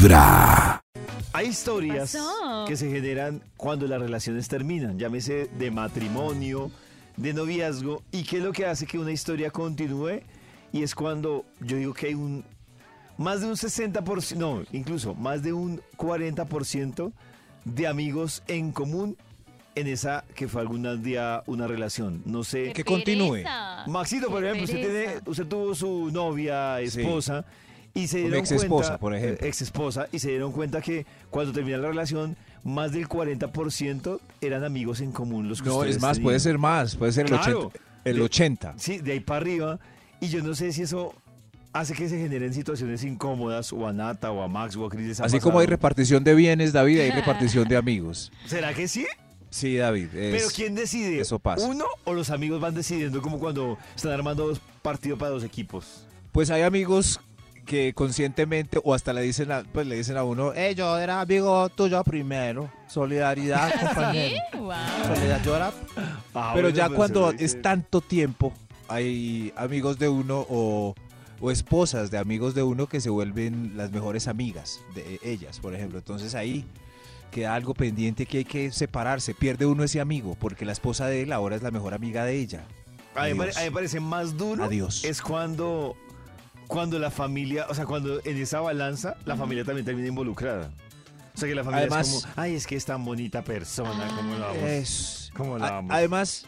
Vibra. Hay historias pasó? que se generan cuando las relaciones terminan, llámese de matrimonio, de noviazgo, y qué es lo que hace que una historia continúe, y es cuando yo digo que hay un más de un 60%, no, incluso más de un 40% de amigos en común en esa que fue algún día una relación. No sé. Que continúe. Maxito, por ejemplo, usted, tiene, usted tuvo su novia, Sí. Esposa, y se dieron exesposa, cuenta, por ejemplo. ex esposa, y se dieron cuenta que cuando termina la relación, más del 40% eran amigos en común los que No, es más, tenían. puede ser más, puede ser el Claro. 80. El De- 80. Sí, de ahí para arriba, y yo no sé si eso hace que se generen situaciones incómodas, o a Nata, o a Max, o a Cris. Así como hay repartición de bienes, David, hay repartición de amigos. ¿Será que sí? Sí, David. es- Pero ¿quién decide? eso pasa. ¿Uno o los amigos van decidiendo como cuando están armando dos partidos para dos equipos? Pues hay amigos que conscientemente o hasta le dicen a, pues le dicen a uno, eh, yo era amigo tuyo primero. Solidaridad, compañero. ¿Sí? Wow. Solidaridad, yo era Ah, Pero bueno, ya pues, cuando es que- tanto tiempo, hay amigos de uno o, o esposas de amigos de uno que se vuelven las mejores amigas de ellas, por ejemplo. Entonces ahí queda algo pendiente que hay que separarse. Pierde uno ese amigo porque la esposa de él ahora es la mejor amiga de ella. A mí me parece más duro Adiós. es cuando, cuando la familia, o sea, cuando en esa balanza la familia también termina involucrada. O sea, que la familia Además- es como, ay, es que es tan bonita persona, ¿cómo la vamos? Es- ¿Cómo la A- amo? Además,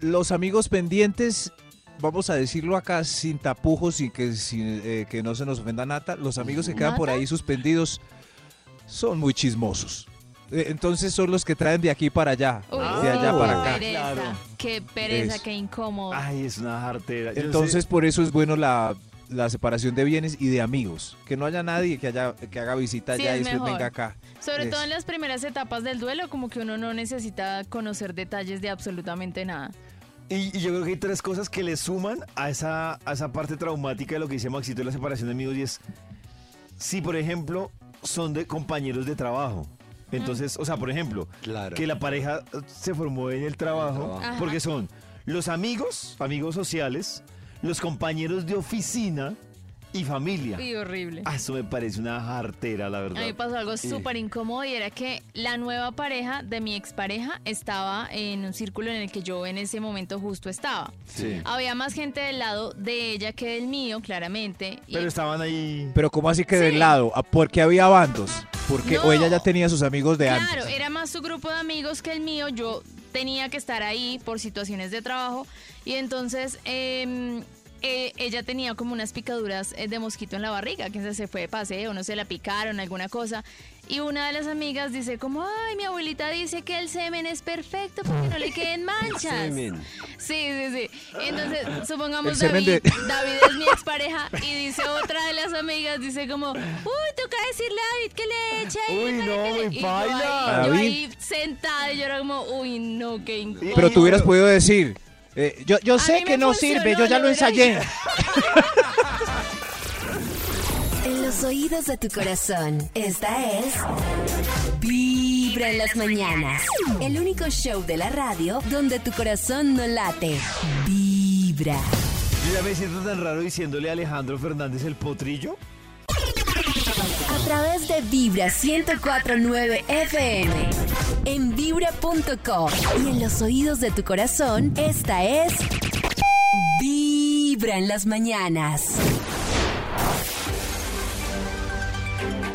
los amigos pendientes, vamos a decirlo acá sin tapujos, sin que, sin, eh, que no se nos ofenda Nata, los amigos que quedan por ahí suspendidos son muy chismosos. Eh, Entonces son los que traen de aquí para allá, Uy, de allá para acá. pereza, Claro. Qué pereza, qué incómodo. Ay, es una jartera. Yo Entonces sé- por eso es bueno la, la separación de bienes y de amigos. Que no haya nadie que, haya, que haga visita Sí, allá y es después mejor. venga acá. Sobre es- todo en las primeras etapas del duelo, como que uno no necesita conocer detalles de absolutamente nada. Y, y yo creo que hay tres cosas que le suman a esa, a esa parte traumática de lo que dice Maxito de la separación de amigos y es, si por ejemplo son de compañeros de trabajo. Entonces, o sea, por ejemplo, Claro. que la pareja se formó en el trabajo, trabajo. Ajá. porque son los amigos, amigos sociales, los compañeros de oficina y familia. Y horrible. Ah, eso me parece una jartera, la A verdad. mí me pasó algo súper incómodo y era que la nueva pareja de mi expareja estaba en un círculo en el que yo en ese momento justo estaba. Sí. Había más gente del lado de ella que del mío, claramente. y- Pero estaban ahí. Pero ¿cómo así que Sí. del lado? ¿A- ¿Por qué había bandos? Porque No. o ella ya tenía sus amigos de Claro, antes. era más su grupo de amigos que el mío. Yo tenía que estar ahí por situaciones de trabajo. Y entonces em, eh, ella tenía como unas picaduras eh, de mosquito en la barriga, que se fue de paseo, no se la picaron, alguna cosa. Y una de las amigas dice como, ay, mi abuelita dice que el semen es perfecto porque no le queden manchas. Semen. Sí, sí, sí. Entonces, supongamos El semen David, de- David es mi expareja y dice otra de las amigas, dice como, uy, toca decirle a David que le eche ahí Uy, para no, que le-". Y yo ahí, yo David. ahí sentada y yo era como, uy, no, qué incómodo. Pero tú hubieras podido decir, eh, yo, yo A sé mí que me no funcionó, sirve, yo ya lo lo hubiera ensayé. En los oídos de tu corazón, esta es Vibra en las mañanas. El único show de la radio donde tu corazón no late. Vibra. Yo ya me siento tan raro diciéndole a Alejandro Fernández el potrillo. A través de Vibra 1049 FM. En vibra.com. Y en los oídos de tu corazón, esta es Vibra en las mañanas.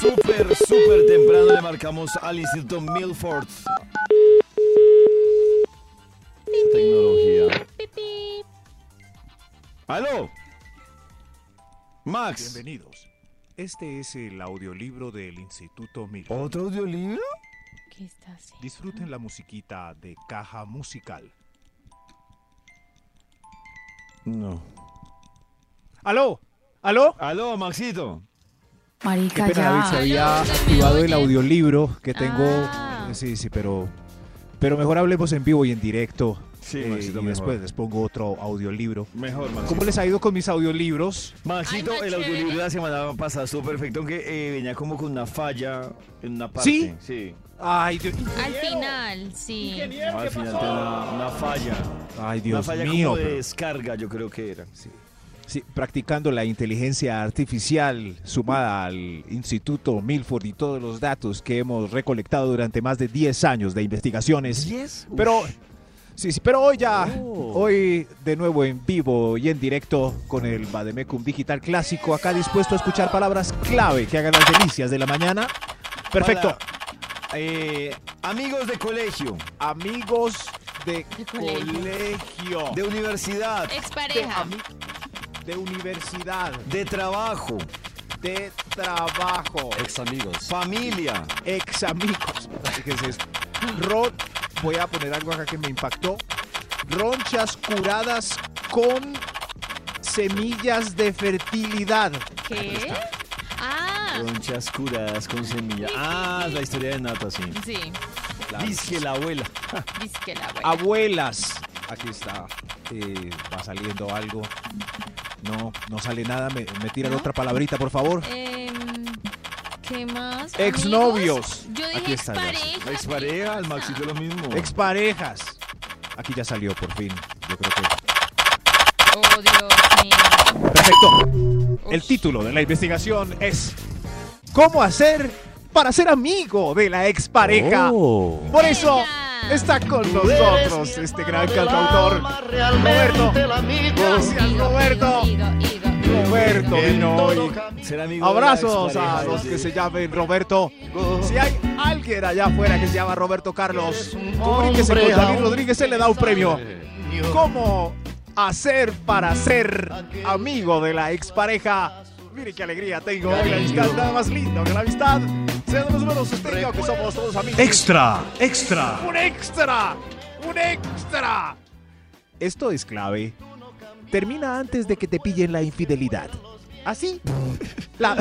Súper, súper temprano le marcamos al Instituto Milford. Tecnología. ¡Aló! Max. Bienvenidos. Este es el audiolibro del Instituto Milford. ¿Otro audiolibro? ¿Qué está haciendo? Disfruten la musiquita de caja musical. No. ¿Aló? ¿Aló? ¡Aló, Maxito! Qué Marica, pena, David, se había activado el audiolibro que tengo. Ah. Sí, sí, pero, pero mejor hablemos en vivo y en directo. Sí, eh, Maxito, y mejor. después les pongo otro audiolibro. Mejor, Maxito. ¿Cómo les ha ido con mis audiolibros? Maxito, Ay, el audiolibro de la semana pasada estuvo perfecto, aunque eh, venía como con una falla en una parte. ¿Sí? Sí. Ay, Dios, Al final, sí. No, al final tenía una, una falla. Ay, una Dios falla mío. como de pero- descarga, yo creo que era. Sí, practicando la inteligencia artificial sumada al Instituto Milford y todos los datos que hemos recolectado durante más de 10 años de investigaciones. ¿Diez? Pero, sí, sí, pero hoy ya, Oh. hoy de nuevo en vivo y en directo con el Bademecum Digital Clásico, acá dispuesto a escuchar palabras clave que hagan las delicias de la mañana. Perfecto. Para, eh, amigos de colegio, Amigos de, De colegio. colegio. de universidad, Expareja. De universidad. de trabajo, De trabajo. Ex amigos. familia. ex amigos. Fíjense esto. Ron, voy a poner algo acá que me impactó. Ronchas curadas con semillas de fertilidad. ¿Qué? Ah, Conchas curadas con semilla. Ah, la historia de Nata, sí. sí. Dice la abuela. Dice que la abuela. Abuelas. Aquí está. Eh, va saliendo algo. No, no sale nada. Me, me tiran ¿No? otra palabrita, por favor. Em, ¿Qué más? Exnovios. Yo dije Aquí está, ya. expareja. La expareja, al Maxito lo mismo. Exparejas. Aquí ya salió por fin. Yo creo que. Oh, Dios mío. Perfecto. El título de la investigación es ¿Cómo hacer para ser amigo de la expareja? Oh. Por eso Ella. Está con nosotros este gran cantautor Roberto. Gracias Roberto. Roberto vino hoy. Abrazos a los sí. que se llamen Roberto. Si hay alguien allá afuera que se llama Roberto Carlos, comuníquese con David Rodríguez, él le da un premio. ¿Cómo hacer para ser amigo de la expareja? Mire qué alegría tengo hoy, la amistad nada más lindo que la amistad. Sean los buenos yo, que somos todos amigos. Extra, extra. ¡Un extra! ¡Un extra! Esto es clave. Termina antes de que te pillen la infidelidad. Así, la,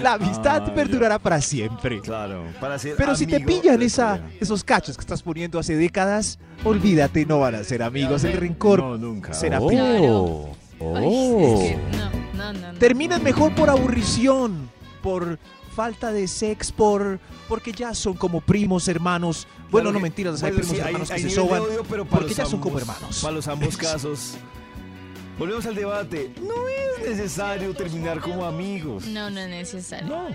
la amistad Ay, perdurará para siempre. Claro, para ser Pero si te pillan esa, esos cachos que estás poniendo hace décadas, olvídate, no van a ser amigos. El rencor No, nunca. será Oh. Oh. Ay, es que no, no, no, no. Terminan mejor por aburrición, por falta de sex, por porque ya son como primos, hermanos. Bueno, Claro no que- mentiras, hay bueno, primos sí, hermanos que hay se nivel de soban. odio, pero para porque los ya son como ambos- hermanos. Para los ambos casos. Volvemos al debate. No es necesario terminar como amigos. No, no es necesario. No.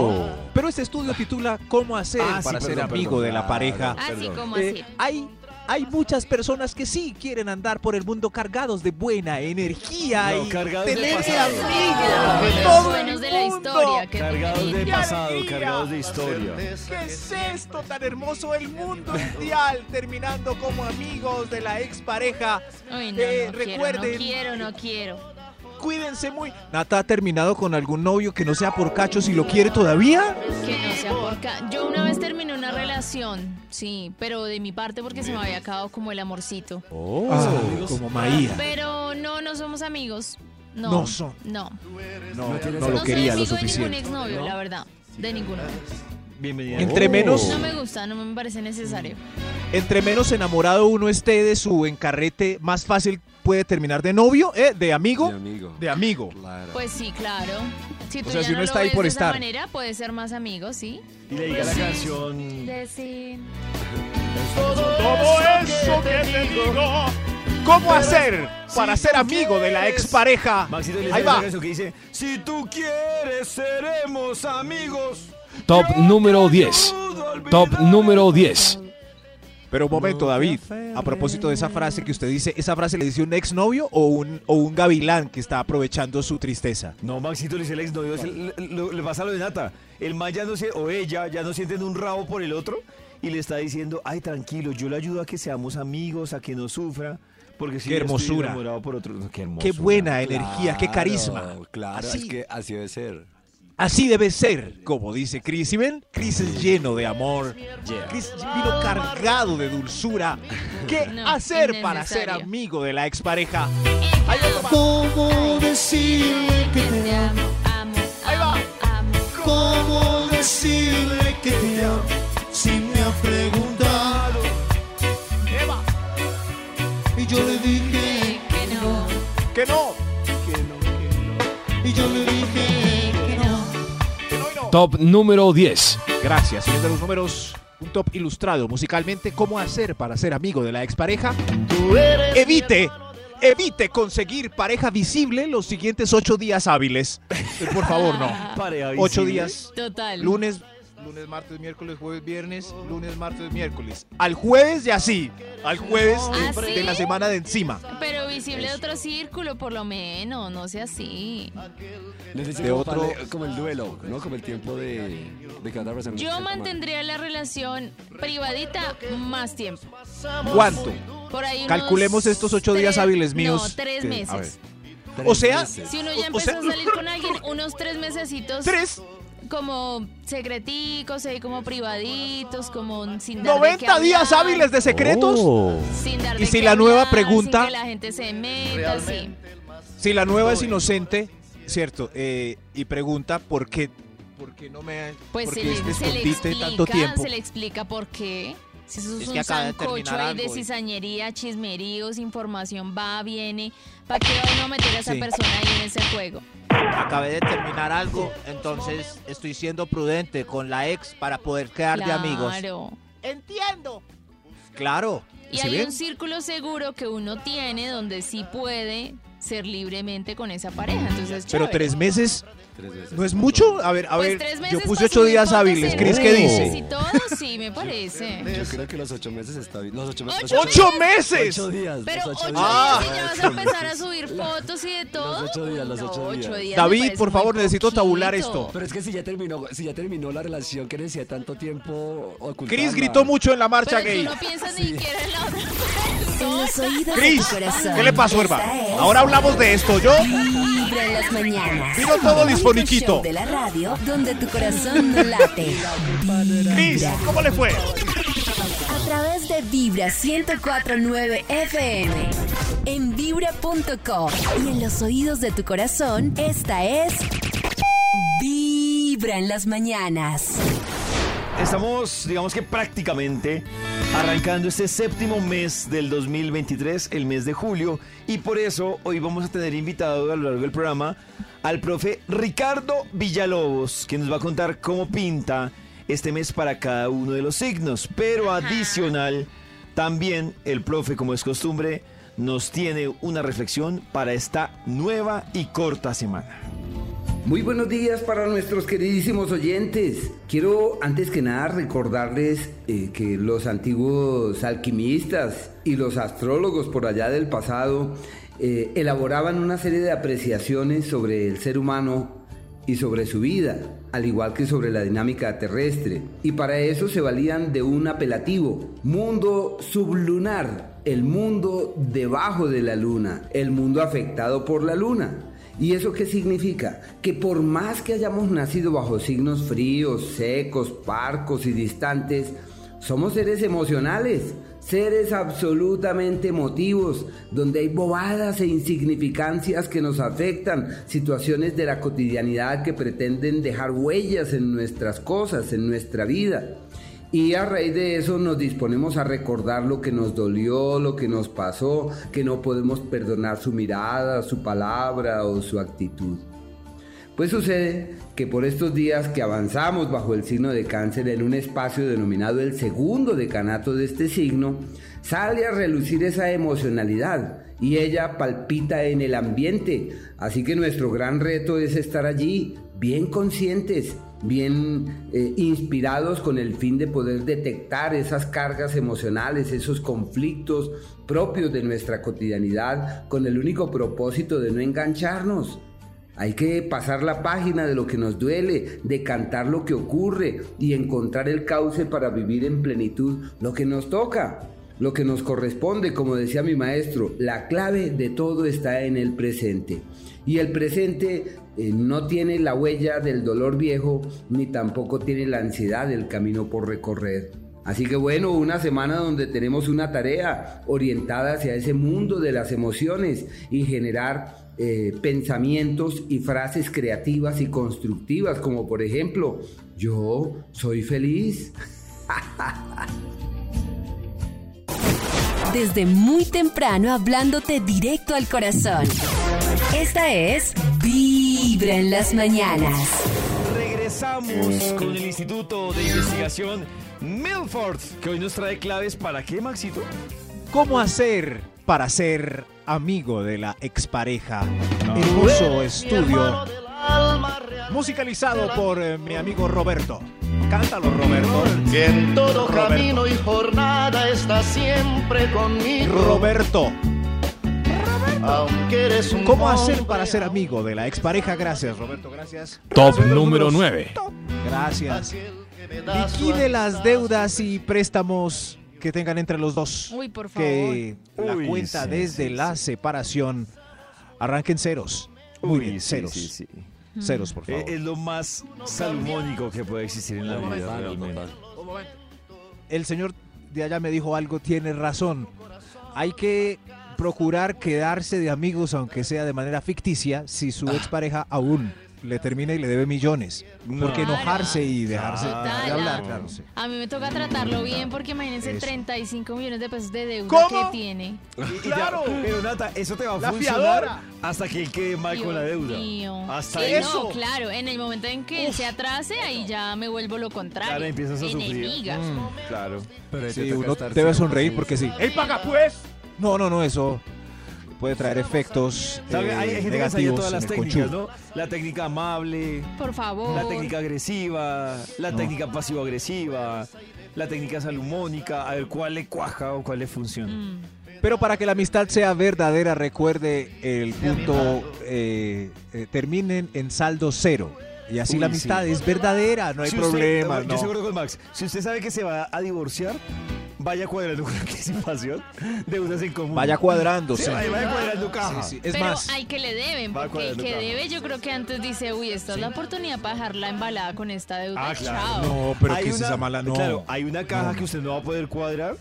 Oh. Pero este estudio titula ¿Cómo hacer Ah, sí, para ser amigo perdón, de la pareja? Así Perdón. como Eh, así. hay, hay muchas personas que sí quieren andar por el mundo cargados de buena energía No, y cargados de tener pasado. amigos todo buenos el de la historia. Que Cargados de tenía. ¡Qué pasado, cargados de historia. ¿Qué es esto tan hermoso? El mundo mundial terminando como amigos de la expareja. Uy, no, Eh, no recuerden- quiero, no quiero, no quiero. Cuídense muy. ¿Nata ha terminado con algún novio que no sea por cachos y lo quiere todavía? Que no sea por ca- Yo una vez terminé una relación, sí, pero de mi parte porque se me había acabado como el amorcito. Oh. Ah, como Maía. Pero no, no somos amigos. No, No son. No. No, No no No lo soy quería lo amigo de ningún suficiente. exnovio, ¿No? la verdad. De ninguno. Bienvenida. Entre Oh. menos, No me gusta, no me parece necesario. entre menos enamorado uno esté de su encarrete, más fácil puede terminar de novio, ¿eh? De amigo. Mi amigo. De amigo. Claro. Pues sí, claro. Si tú sea, ya si no uno lo está ahí ves por de estar. esa manera, puede ser más amigo, ¿sí? Y le diga la canción. Decir... Todo eso que te digo. ¿Cómo hacer para ser amigo de la expareja? Maxito le Ahí va. que dice: Si tú quieres, seremos amigos. Top número 10. Top número 10. Pero un momento, David. A propósito de esa frase que usted dice, ¿esa frase le dice un exnovio o un, o un gavilán que está aprovechando su tristeza? No, Maxito le dice el exnovio, es el- lo- le pasa lo de Nata. El man ya no se, o ella, ya no sienten un rabo por el otro y le está diciendo, ay, tranquilo, yo le ayudo a que seamos amigos, a que no sufra. Porque si Qué estoy hermosura. enamorado por otro, qué Qué hermosura. buena energía, qué carisma. Claro, Claro, Así. es que así debe ser. Así debe ser, como dice Chris. ¿Y ven? Chris es lleno de amor. Chris vino cargado de dulzura. ¿Qué hacer para ser amigo de la expareja? Ahí va. ¿Cómo decirle que te amo? Ahí va. ¿Cómo decirle que te amo? Si me ha preguntado. Y yo le dije que no. Que no. Que no, que no. Y yo le dije Top número 10. Gracias, señor de los números. Un top ilustrado musicalmente. ¿Cómo hacer para ser amigo de la expareja? Evite, evite conseguir pareja visible los siguientes ocho días hábiles. Por favor, no. Pareja Ocho días. Total. Lunes, lunes, martes, miércoles, jueves, viernes, lunes, martes, miércoles. Al jueves ya sí. Al jueves ¿Ah, de, sí? la semana de encima. Pero visible de otro círculo, por lo menos, no sea así. Necesito De otro- como el duelo, ¿no? Como el tiempo de, de persona. Yo mantendría la relación privadita más tiempo. ¿Cuánto? Por ahí unos Calculemos estos ocho días hábiles míos. No, tres que- a meses. ver. Tres O sea, meses. Si uno ya o empezó sea- a salir con alguien, unos tres mesecitos. Tres. Como secreticos, ahí como privaditos, como sin dar de qué 90 días hablar, hábiles de secretos. Oh. Sin dar Y de si qué la nueva hablar, pregunta- sin que la gente se meta, sí. Si la nueva es inocente, cierto, eh, y pregunta por qué, por qué no me, Pues se le, se le explica, tanto tiempo. se le explica por qué. Si eso es, Es un que acaba de sancocho terminar ahí de cizañería, chismeríos, información va, viene. ¿Para qué va uno a meter a esa Sí. persona ahí en ese juego? Acabé de terminar algo, entonces estoy siendo prudente con la ex para poder quedar de amigos. Claro. Entiendo. Claro. Y ¿se hay un círculo seguro que uno tiene donde sí puede ser libremente con esa pareja. Entonces, Pero chévere. tres meses Tres veces. no es mucho. A ver, a Pues ver, tres yo meses puse para ocho subir días hábiles. ¿Cris qué dice? Y todo, sí, me parece. Yo creo que los ocho meses está bien. Los ocho, ¿Ocho los ¡Ocho meses! Ocho días. Pero los ocho ocho Ah. días y ya vas a empezar a subir fotos y de todo. ocho días, los No, ocho días. me David, parece por muy favor, necesito tabular esto. Pero es que si ya terminó, si ya terminó la relación que necesita tanto tiempo. Cris gritó mucho en la marcha Pero gay. tú no piensas ni siquiera en la otra En los oídos de Cris, tu corazón. ¿qué le pasó, Esta hermano? es Ahora hablamos de esto, ¿yo? Vibra en las mañanas. Vino todo show de la radio donde tu corazón no late. Cris. ¿cómo le fue? A través de Vibra 1049 FM. En vibra.com. Y en los oídos de tu corazón, esta es. Vibra en las mañanas. Estamos, digamos que prácticamente arrancando este séptimo mes del 2023, el mes de julio, y por eso hoy vamos a tener invitado a lo largo del programa al profe Ricardo Villalobos, que nos va a contar cómo pinta este mes para cada uno de los signos. Pero adicional, también el profe, como es costumbre, nos tiene una reflexión para esta nueva y corta semana. Muy buenos días para nuestros queridísimos oyentes. Quiero antes que nada recordarles eh, que los antiguos alquimistas y los astrólogos por allá del pasado eh, elaboraban una serie de apreciaciones sobre el ser humano y sobre su vida, al igual que sobre la dinámica terrestre. Y para eso se valían de un apelativo, mundo sublunar, el mundo debajo de la luna, el mundo afectado por la luna. ¿Y eso qué significa? Que por más que hayamos nacido bajo signos fríos, secos, parcos y distantes, somos seres emocionales, seres absolutamente emotivos, donde hay bobadas e insignificancias que nos afectan, situaciones de la cotidianidad que pretenden dejar huellas en nuestras cosas, en nuestra vida. Y a raíz de eso nos disponemos a recordar lo que nos dolió, lo que nos pasó, que no podemos perdonar su mirada, su palabra o su actitud. Pues sucede que por estos días que avanzamos bajo el signo de cáncer en un espacio denominado el segundo decanato de este signo, sale a relucir esa emocionalidad y ella palpita en el ambiente. Así que nuestro gran reto es estar allí, bien conscientes, bien eh, inspirados con el fin de poder detectar esas cargas emocionales, esos conflictos propios de nuestra cotidianidad, con el único propósito de no engancharnos. Hay que pasar la página de lo que nos duele, decantar lo que ocurre y encontrar el cauce para vivir en plenitud lo que nos toca, lo que nos corresponde, como decía mi maestro, la clave de todo está en el presente. Y el presente eh, no tiene la huella del dolor viejo, ni tampoco tiene la ansiedad del camino por recorrer. Así que bueno, una semana donde tenemos una tarea orientada hacia ese mundo de las emociones y generar eh, pensamientos y frases creativas y constructivas, como por ejemplo, yo soy feliz. Desde muy temprano hablándote directo al corazón. Esta es Vibra Vibra en las mañanas. Regresamos con el Instituto de Investigación Milford, que hoy nos trae claves para qué, Maxito. ¿Cómo hacer para ser amigo de la expareja? Hermoso estudio. Musicalizado por eh, mi amigo Roberto. Cántalo, Roberto. Que en todo Roberto. camino y jornada está siempre conmigo. Roberto, Aunque eres un ¿cómo hacer para ser amigo de la expareja? Gracias, Roberto, gracias. Top número números. 9. Gracias. Liquide las deudas y préstamos que tengan entre los dos. Uy, por favor. Que la Uy, cuenta sí, desde sí, la separación arranquen ceros. Muy Uy, bien, sí, ceros. sí, sí. Ceros, por Eh, favor. Es lo más salmónico que puede existir en la vida. realmente. el señor de allá me dijo algo, tiene razón. Hay que procurar quedarse de amigos, aunque sea de manera ficticia, si su expareja aún le termina y le debe millones. Porque No. enojarse y dejarse de hablar, claro. sí. A mí me toca tratarlo bien porque imagínense Eso. 35 millones de pesos de deuda ¿Cómo? que tiene. Y ya- pero Nata, eso te va a La funcionar fiadora. hasta que él quede mal con la deuda. mío. Hasta Sí, eso. No, claro, en el momento en que él se atrase, ahí ya me vuelvo lo contrario. Claro, empiezas a sufrir. Enemiga. Claro. Pero te Sí, toca uno debe sonreír porque sí. ¡Ey, paga pues! No, no, no, eso puede traer efectos eh, Hay gente que negativos todas las en el técnicas. ¿no? La técnica amable, Por favor. la técnica agresiva, la técnica pasivo-agresiva, la técnica salomónica, a ver cuál le cuaja o cuál le funciona. Mm. Pero para que la amistad sea verdadera, recuerde el punto, eh, eh, terminen en saldo cero. Y así Uy, la amistad sí. es verdadera, no hay Si usted- problema. Yo no. estoy de acuerdo con Max. Si usted sabe que se va a divorciar, vaya cuadrando con anticipación deudas en común. Vaya cuadrando, Sí, vaya, vaya cuadrando caja. Sí, sí. Es Pero más, hay que le deben, porque el que caja. debe yo creo que antes dice, uy, esta es la oportunidad para dejarla embalada con esta deuda. Ah, claro. Chao. no, pero Hay que una- esa mala, no. Claro, hay una caja No. que usted no va a poder cuadrar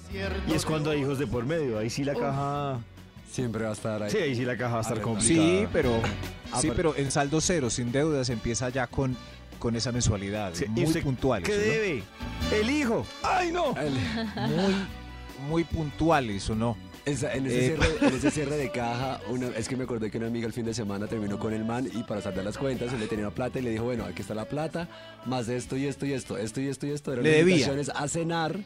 y es cuando hay hijos de por medio. Ahí sí la caja. Siempre va a estar ahí. Sí, ahí sí la caja va a estar complicada. Sí, pero, sí, pero en saldo cero, sin deudas, empieza ya con, con esa mensualidad. Sí, ¿y muy usted puntual. ¿Qué debe? El hijo. ¡Ay, no! El- Muy, muy puntual eso, ¿no? esa- en, ese Eh, cierre, en ese cierre de caja, una- es que me acordé que una amiga el fin de semana terminó con el man y para saldar las cuentas él le tenía plata y le dijo, bueno, aquí está la plata, más esto y esto y esto, esto y esto y esto. Eran Le debía. invitaciones a cenar.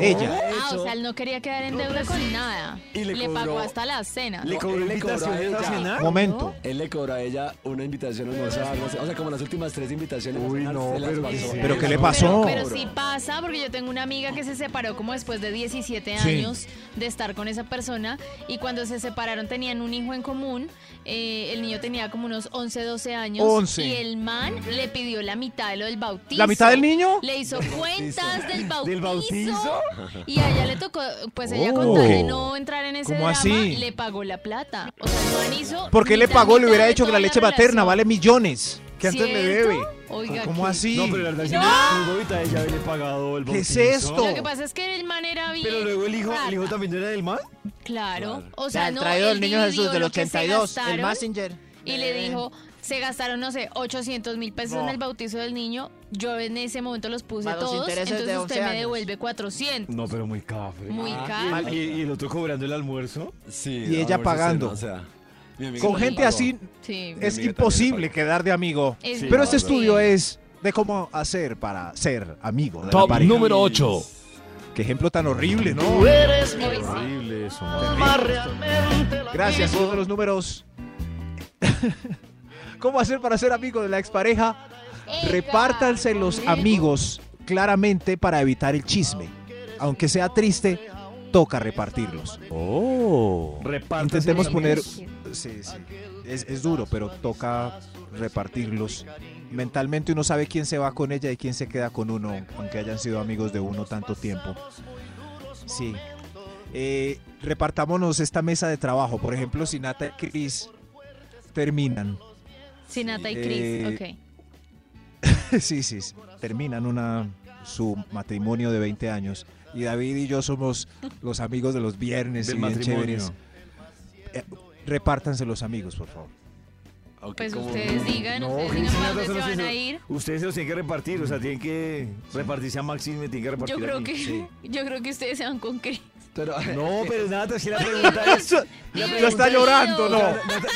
Ella. Ah, o sea, él no quería quedar en deuda con nada. Y le le cobró- pagó hasta la cena. Le cobró él le cobró a invitaciones a ella. cenar. Momento. Él le cobró a ella una invitación a almorzar, no sé, o sea, como las últimas tres invitaciones. a Uy, cenar, no, se las pero pasó. ¿qué es ¿Pero qué le Pero- pasó? Pero, sí pasa, porque yo tengo una amiga que se separó como después de 17 Sí. años de estar con esa persona y cuando se separaron tenían un hijo en común. Eh, el niño tenía como unos 11, 12 años 11. y el man le pidió la mitad de lo del bautizo. ¿La mitad del niño? Le hizo cuentas del bautizo. ¿Del bautizo? Y a ella le tocó, pues ella Oh. con tal de no entrar en ese ¿Cómo drama, así? le pagó la plata. O sea, el man hizo ¿Por qué le pagó? Le hubiera dicho que la leche materna relación. vale millones. Que antes ¿Cierto? debe. Oiga, ¿Cómo ¿qué? así? No, pero la verdad No. muy bobita ella haberle pagado el ¿Qué es bautizo. esto? Lo que pasa es que el man era bien. Pero luego el hijo, el hijo también no era del man. Claro. O O sea, sea, el no, traído del él niño Jesús del lo que se 82, el gastaron Messenger. Y le dijo, se gastaron, no sé, 800 mil pesos en el bautizo del niño. Yo en ese momento los puse Más los todos. intereses de Entonces 11 usted me años. devuelve 400. No, pero muy cafre. Muy Ah, caro. Y, y el otro cobrando el almuerzo. Sí, Y ella pagando. o sea, Con gente así Sí. es imposible quedar de amigo. Es Pero este estudio es de cómo hacer para ser amigo de la Top pareja. número 8. Qué ejemplo tan horrible, ¿no? Tú eres. Horrible eso. Gracias, todos los números. ¿Cómo hacer para ser amigo de la expareja? Repártanse los amigos claramente para evitar el chisme. Aunque sea triste, toca repartirlos. Oh. Intentemos poner... Sí, sí. Es, es duro, pero toca repartirlos. Mentalmente uno sabe quién se va con ella y quién se queda con uno, aunque hayan sido amigos de uno tanto tiempo. Sí. Eh, repartámonos esta mesa de trabajo. Por ejemplo, si Nata y Cris terminan. Sinata y Chris, Eh, ok. sí, sí, sí, terminan una, su matrimonio de 20 años. Y David y yo somos los amigos de los viernes Del y bien matrimonio. chéveres. Eh, repártanse los amigos, por favor. Pues como- ustedes digan, No, ustedes digan para dónde se van a ir. Ustedes se los tienen que repartir, o sea, tienen que repartirse a Maxi y me tienen que repartir Yo a creo mí. que, Sí. yo creo que ustedes se van con Chris. Pero, No, pero nada, si la pregunta es... la está es- llorando, no. Nata,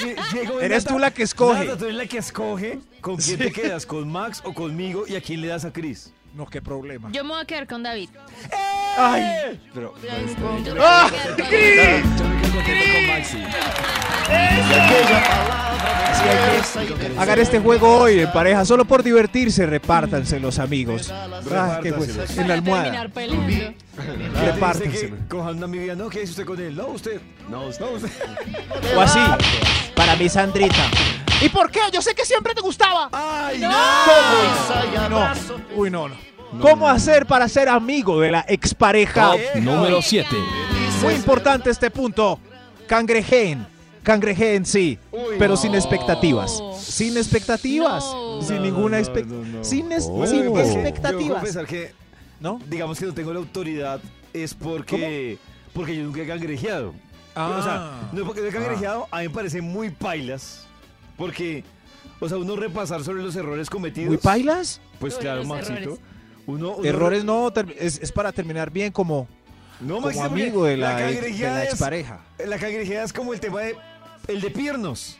Eres tú la que escoge. Nata, tú eres la que escoge con quién te quedas, con Max o conmigo y a quién le das a Chris. No, qué problema. Yo me voy a quedar con David. Ay, pero, ¡Ah! a con Maxi. hagan este juego hoy en pareja, solo por divertirse, repártanse los amigos. Ah, qué bueno. En la almohada. terminar peleando. Repártanselo. que cojan a mi vida, no, ¿qué dice usted con él? No, usted. No, usted. No, usted. O así. Para mi Sandrita. ¿Y por qué? Yo sé que siempre te gustaba. ¡Ay, No. No. Uy, no, no. ¿Cómo hacer para ser amigo de la expareja? Top número 7. Muy importante este punto. Cangrejeen. Cangrejeen, sí. pero sin expectativas. Sin expectativas. No. Sin No, ninguna no, expectativa. no, no. Sin, es- Bueno, sin Yo expectativas. confesar que, ¿No? digamos que no tengo la autoridad, es porque, porque yo nunca he cangrejeado. O sea, Ah. no es porque no he cangrejeado, a mí me parece muy pailas. Porque, o sea, uno repasar sobre los errores cometidos. ¿Muy pailas? Pues claro, Maxito. errores. Uno, uno Errores no, es para terminar bien como, No, como amigo de la, ex- de la es- expareja. La cangrejeada es como el tema de. El de piernos.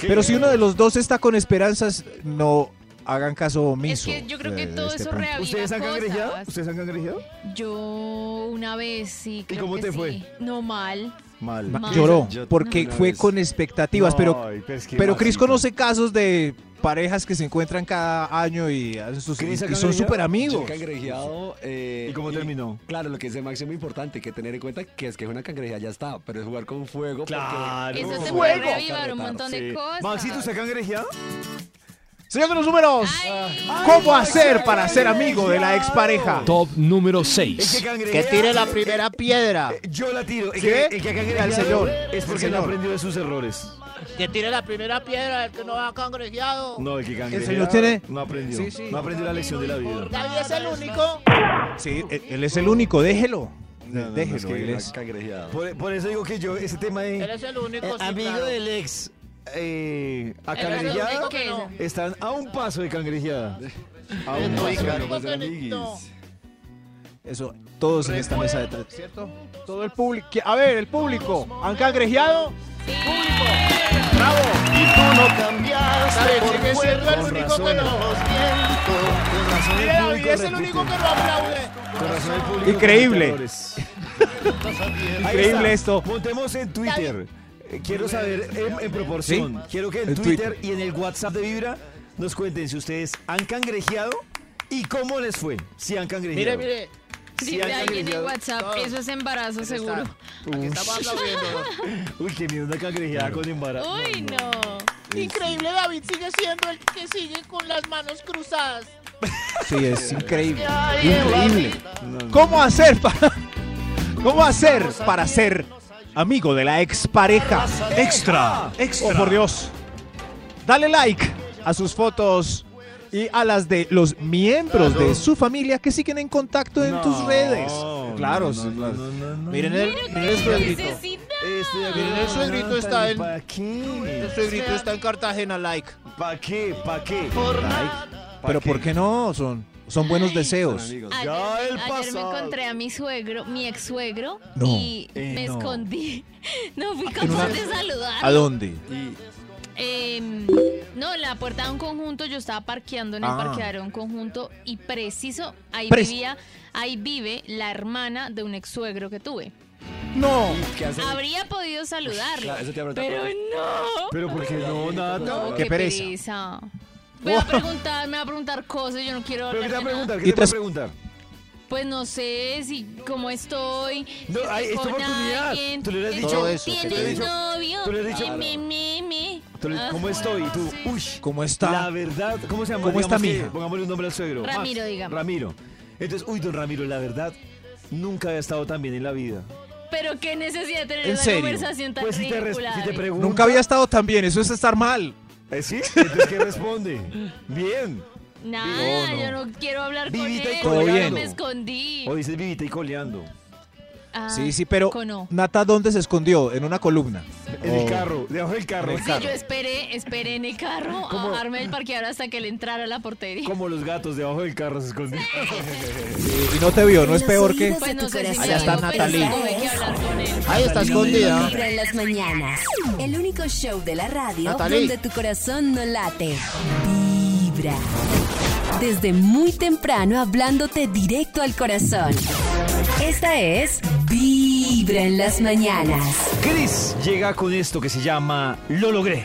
Que- Pero si uno de los dos está con esperanzas, no hagan caso Es omiso. que yo creo que de todo este eso punto. reaviva ¿Ustedes han cangrejeado? cosas. ¿Ustedes han cangrejeado? Yo una vez sí, creo cómo que te sí. fue? No mal. Mal. Ma- Mal. Lloró Yo- porque fue con expectativas, pero pero es que pero Chris Maxito. conoce casos de parejas que se encuentran cada año y, hacen sus, y ¿ha son súper amigos. eh, ¿Y cómo terminó? Claro, lo que dice Maxi es muy importante, que tener en cuenta que es que una cangrejada ya está, pero es jugar con fuego. porque- Claro. Eso te puede reavivar un montón de Sí. cosas. Maxito, ¿usted ha cangrejeado? Señor de los números, ¿cómo hacer para ser amigo de la expareja? Top número El que 6. cangrejea. Que tire la primera piedra. Eh, Yo la tiro. El ¿Qué? que, el que ha cangrejeado Al señor, Es porque no señor. aprendió de sus errores. Que tire la primera piedra, el que no ha cangrejeado. No, el que cangrejea. señor tiene- No aprendió. Sí, sí. No aprendió la lección de la vida. David es el único. Sí, él- él es el único, déjelo. No, no, no, déjelo, es que él es- cangrejeada. Por, por eso digo que yo, ese tema de. Él es el único. eh, sí, amigo claro. del ex. Eh, a no. Están a un paso de cangrejeada. A un paso. no. Eso, todos en esta mesa de tres, ¿cierto? Todo el público. A ver, el público. ¿Han cangrejeado? Público. Bravo. Y tú no cambiaste por siendo el Con único razón. que público es el único que no aplaude. Con razón el público Increíble. Increíble esto. Montemos en Twitter. Eh, Quiero saber en, en proporción. Sí. Quiero que en Twitter, y en el WhatsApp de Vibra nos cuenten si ustedes han cangrejeado y cómo les fue. Si han cangrejeado. Mire, mire. Si Dice alguien en. WhatsApp, Todo. eso es embarazo seguro. Aquí estamos aplaudiendo. Uy, qué miedo una cangrejeada con embarazo. Uy, no. Increíble, David sigue siendo el que sigue con las manos cruzadas. Sí, es increíble. Increíble. ¿Cómo hacer para ¿Cómo hacer para ser amigo de la expareja? Extra, Oh, por Dios. Dale like a sus fotos y a las de los miembros de su familia que siguen en contacto en tus redes. Claro, no, no, claro. no, no, no. Miren el, miren el suegrito. Miren, el suegrito está en- ¿Para qué? El suegrito está en Cartagena, like. ¿Para qué? ¿Para qué? Pero ¿por qué no? Son, son buenos deseos. Ayer, Ya el ayer me encontré a mi suegro, mi ex suegro, No. y Eh, me no. escondí. No fui capaz una- de saludar. ¿A dónde? Y Em, no, en la puerta de un conjunto, yo estaba parqueando en el Ah. parqueadero de un conjunto y preciso, ahí vivía, ahí vive la hermana de un ex suegro que tuve. No. ¿qué hace? Habría podido saludarlo, Claro, pero no. Pero ¿por qué no? Nada. No, qué qué, pereza. pereza. Voy a preguntar, me va a preguntar cosas, yo no quiero ¿Pero qué te va a hablar de preguntar? Y ¿Qué te va a preguntar? Pues no sé si cómo estoy. No, si hay- estoy es tu con oportunidad. alguien, Tú le hubieras dicho- Todo eso, ¿qué te ¿Tienes novio? Tú le has dicho- me, me, me. Tú le- Ah. ¿Cómo estoy? Y tú, uy. ¿Cómo está? La verdad, ¿cómo se llama? ¿Cómo está Digamos mi que hija? Pongámosle un nombre al suegro. Ramiro, Max. digamos. Ramiro. Entonces, uy, don Ramiro, la verdad, nunca había estado tan bien en la vida. Pero qué necesidad de tener ¿En una serio? conversación tan Pues si te, res- ridícula. si te David. pregunto. Nunca había estado tan bien, eso es estar mal. ¿Eh, ¿Sí? Entonces, ¿qué responde? Bien. Nada, yo no quiero hablar Vivita y con él. Yo me escondí. O dices vivita y coleando. Ah, Sí, sí, pero cono. Nata, ¿dónde se escondió? En una columna. En el Oh. carro, debajo del carro. Sí, yo esperé, esperé en el carro a ¿Cómo? bajarme del parqueador hasta que él entrara a la portería. Como los gatos debajo del carro se escondían. Y no te vio, no es peor que... Pues no sé si. Allá está Natalie. Ahí está escondida. Vibra en las mañanas. El único show de la radio Natalie. donde tu corazón no late. Desde muy temprano hablándote directo al corazón. Esta es Vibra en las mañanas. Chris llega con esto que se llama Lo logré.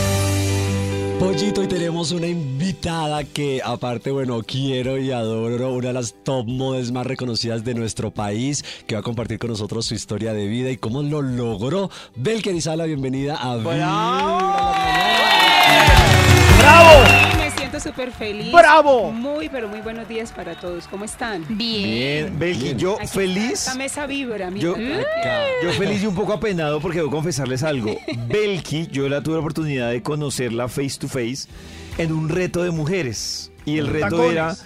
Pollito, y tenemos una invitada que aparte, bueno, quiero y adoro, una de las top models más reconocidas de nuestro país, que va a compartir con nosotros su historia de vida y cómo lo logró. Belker Isala, bienvenida a ¡Bravo! Siento súper feliz. ¡Bravo! Muy, pero muy buenos días para todos. ¿Cómo están? Bien, Belki, yo Aquí feliz. Esta mesa vibra, Yo, mira. yo feliz y un poco apenado porque debo confesarles algo. Belki, yo la tuve la oportunidad de conocerla face to face en un reto de mujeres. Y el reto Tacones. era. Sí,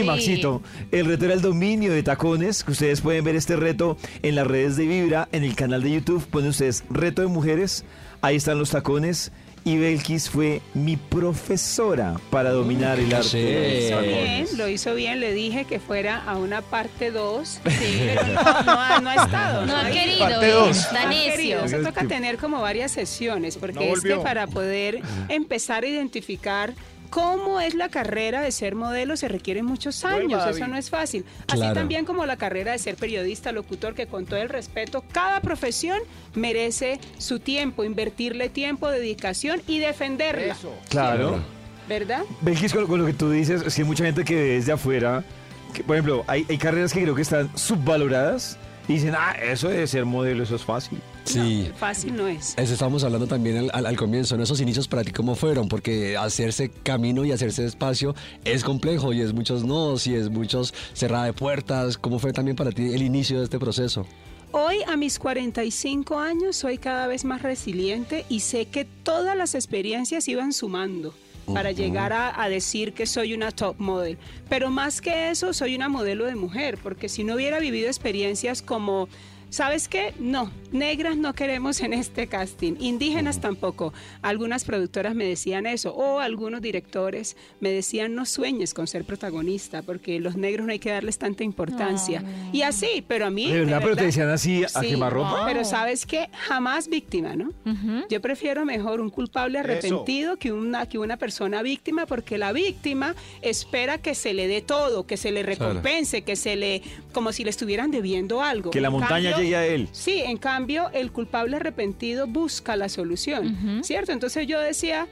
Sí. Maxito. El reto era el dominio de tacones. Que ustedes pueden ver este reto en las redes de Vibra, en el canal de YouTube. Ponen ustedes reto de mujeres. Ahí están los tacones. Y Belkis fue mi profesora para dominar el arte. Sí. de los Lo hizo tacones. bien, lo hizo bien. Le dije que fuera a una parte 2. pero no, no ha, no ha estado. No ha ha ido. querido, eh, está No ha querido. necio. Eso toca tener como varias sesiones, porque No es que para poder empezar a identificar cómo es la carrera de ser modelo se requieren muchos años, eso no es fácil. Así Claro. también como la carrera de ser periodista, locutor, que con todo el respeto, cada profesión merece su tiempo, invertirle tiempo, dedicación y defenderla, Claro. ¿verdad? Belkis, con, con lo que tú dices, es que hay mucha gente que desde afuera, que, por ejemplo, hay, hay carreras que creo que están subvaloradas y dicen, ah, eso de ser modelo, eso es fácil. Sí. Fácil no es. Eso estábamos hablando también al, al- al comienzo, en esos inicios para ti cómo fueron, porque hacerse camino y hacerse espacio es complejo y es muchos nodos y es muchos cerrada de puertas. ¿Cómo fue también para ti el inicio de este proceso? Hoy, a mis 45 años, soy cada vez más resiliente y sé que todas las experiencias iban sumando para llegar a, a decir que soy una top model. Pero más que eso, soy una modelo de mujer, porque si no hubiera vivido experiencias como... ¿Sabes qué? No, negras no queremos en este casting, indígenas tampoco. Algunas productoras me decían eso, o algunos directores me decían no sueñes con ser protagonista, porque los negros no hay que darles tanta importancia. Y así, pero a mí... ¿De verdad? ¿Pero te decían así a Sí, quemarropa? Pero sabes que jamás víctima, ¿no? Yo prefiero mejor un culpable arrepentido que una, que una persona víctima, porque la víctima espera que se le dé todo, que se le recompense, que se le, como si le estuvieran debiendo algo. Que la montaña llegue a él. Sí, en cambio, el culpable arrepentido busca la solución, ¿cierto? Entonces yo decía,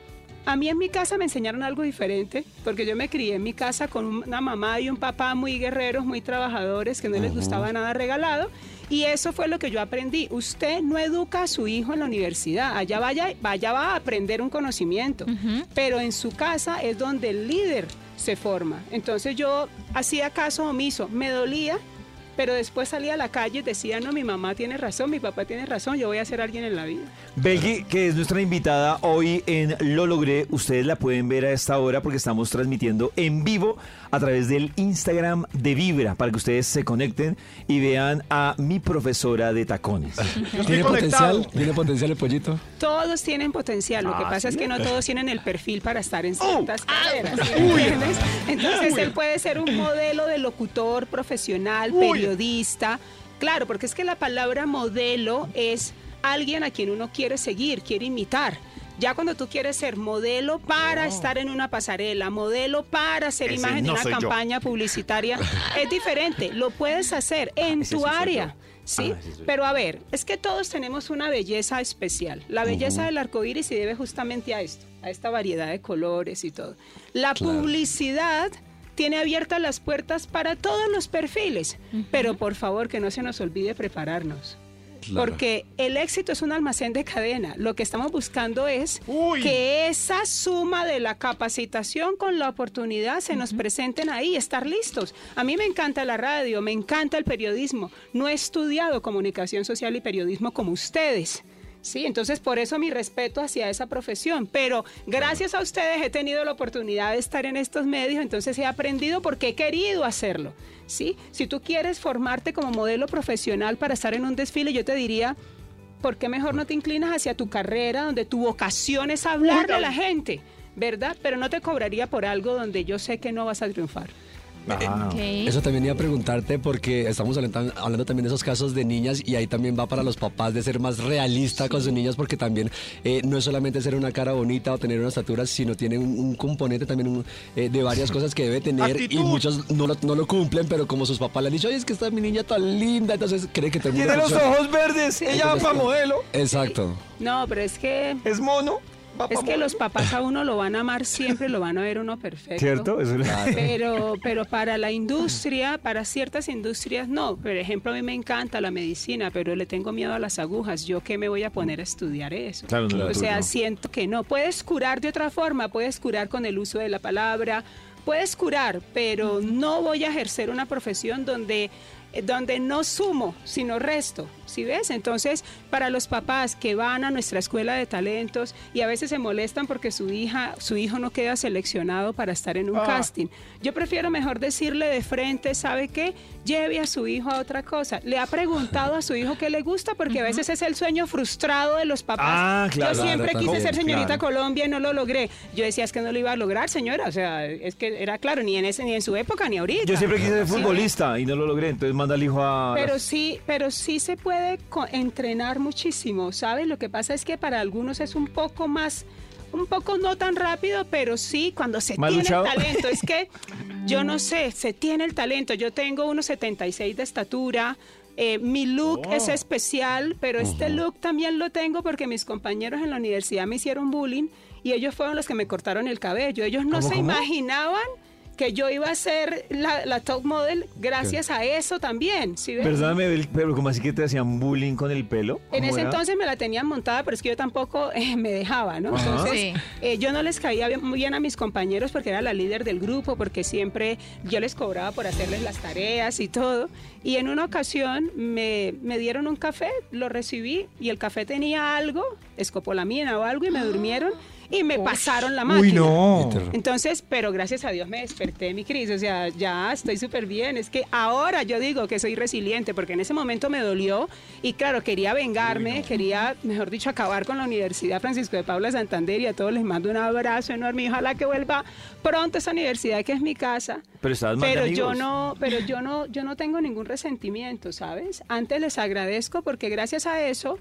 a mí en mi casa me enseñaron algo diferente, porque yo me crié en mi casa con una mamá y un papá muy guerreros, muy trabajadores, que no les gustaba nada regalado. Y eso fue lo que yo aprendí. Usted no educa a su hijo en la universidad. Allá vaya, vaya va a aprender un conocimiento. Pero en su casa es donde el líder se forma. Entonces yo hacía caso omiso. Me dolía, pero después salía a la calle y decía, no, mi mamá tiene razón, mi papá tiene razón, yo voy a ser alguien en la vida. Belki, que es nuestra invitada hoy en Lo Logré, ustedes la pueden ver a esta hora porque estamos transmitiendo en vivo a través del Instagram de Vibra para que ustedes se conecten y vean a mi profesora de tacones. ¿Tiene potencial? ¿Tiene potencial el pollito? Todos tienen potencial, lo que Ah, pasa es que no todos tienen el perfil para estar en ciertas carreras. ¿sí me entiendes? Entonces él puede ser un modelo de locutor profesional, periodista. Claro, porque es que la palabra modelo es alguien a quien uno quiere seguir, quiere imitar. Ya cuando tú quieres ser modelo para estar en una pasarela, modelo para ser Ese imagen no de una yo. campaña publicitaria, es diferente. Lo puedes hacer en Ese tu área. ¿sí? Ah. Pero a ver, es que todos tenemos una belleza especial. La belleza del arco iris se debe justamente a esto, a esta variedad de colores y todo. La Claro. publicidad tiene abiertas las puertas para todos los perfiles, pero por favor que no se nos olvide prepararnos. Claro. Porque el éxito es un almacén de cadena. Lo que estamos buscando es que esa suma de la capacitación con la oportunidad se nos presenten ahí, estar listos. A mí me encanta la radio, me encanta el periodismo. No he estudiado comunicación social y periodismo como ustedes. Sí, entonces por eso mi respeto hacia esa profesión. Pero gracias a ustedes he tenido la oportunidad de estar en estos medios, entonces he aprendido porque he querido hacerlo. Sí, si tú quieres formarte como modelo profesional para estar en un desfile, yo te diría, ¿por qué mejor no te inclinas hacia tu carrera, donde tu vocación es hablarle a la gente, ¿verdad? Pero no te cobraría por algo donde yo sé que no vas a triunfar. Eh, Eso también iba a preguntarte porque estamos hablando, hablando también de esos casos de niñas y ahí también va para los papás de ser más realista con sus niñas porque también eh, no es solamente ser una cara bonita o tener una estatura, sino tiene un, un componente también un, eh, de varias cosas que debe tener y muchos no lo, no lo cumplen, pero como sus papás le han dicho, oye, es que esta mi niña tan linda, entonces cree que todo el mundo Tiene los ojos verdes, ella va para modelo. Exacto. No, pero es que... Es mono. Es que los papás a uno lo van a amar siempre, lo van a ver uno perfecto. ¿Cierto? Eso es- Pero, pero para la industria, para ciertas industrias, no. Por ejemplo, a mí me encanta la medicina, pero le tengo miedo a las agujas. ¿Yo qué me voy a poner a estudiar eso? Claro, no, o tú sea, no. siento que no. Puedes curar de otra forma, puedes curar con el uso de la palabra, puedes curar, pero no voy a ejercer una profesión donde eh, donde no sumo, sino resto, ¿sí ves? Entonces, para los papás que van a nuestra escuela de talentos y a veces se molestan porque su hija, su hijo no queda seleccionado para estar en un Ah. casting, yo prefiero mejor decirle de frente, ¿sabe qué? Lleve a su hijo a otra cosa. Le ha preguntado a su hijo qué le gusta porque a veces es el sueño frustrado de los papás. Ah, claro. Yo siempre Claro, quise ser señorita claro. Colombia y no lo logré. Yo decía, es que no lo iba a lograr, señora. O sea, es que era claro, ni en ese, ni en su época, ni ahorita. Yo siempre quise ser Sí. futbolista y no lo logré, entonces manda al hijo a... Pero sí, pero sí se puede entrenar muchísimo, ¿sabes? Lo que pasa es que para algunos es un poco más, un poco no tan rápido, pero sí cuando se ¿Más tiene luchado? el talento. Es que yo no sé, se tiene el talento. Yo tengo unos 76 de estatura. eh, mi look Oh. es especial, pero este look también lo tengo porque mis compañeros en la universidad me hicieron bullying y ellos fueron los que me cortaron el cabello. Ellos no ¿Cómo, se cómo? imaginaban que yo iba a ser la, la top model gracias a eso también. ¿sí ves? Perdóname, pero como así que te hacían bullying con el pelo? En ¿Cómo ese era? entonces me la tenían montada, pero es que yo tampoco eh, me dejaba, ¿no? Ajá. Entonces, Sí. eh, yo no les caía bien- muy bien a mis compañeros porque era la líder del grupo, porque siempre yo les cobraba por hacerles las tareas y todo. Y en una ocasión me, me dieron un café, lo recibí y el café tenía algo, escopolamina o algo, y me durmieron y me pasaron la máquina. Uy, no. Entonces, pero gracias a Dios me desperté, mi Cris. O sea, ya estoy súper bien. Es que ahora yo digo que soy resiliente, porque en ese momento me dolió y claro, quería vengarme, quería, mejor dicho, acabar con la Universidad Francisco de Paula Santander y a todos les mando un abrazo enorme y ojalá que vuelva pronto a esa universidad que es mi casa. Pero de yo no, pero yo no, yo no tengo ningún resentimiento, ¿sabes? Antes les agradezco porque gracias a eso,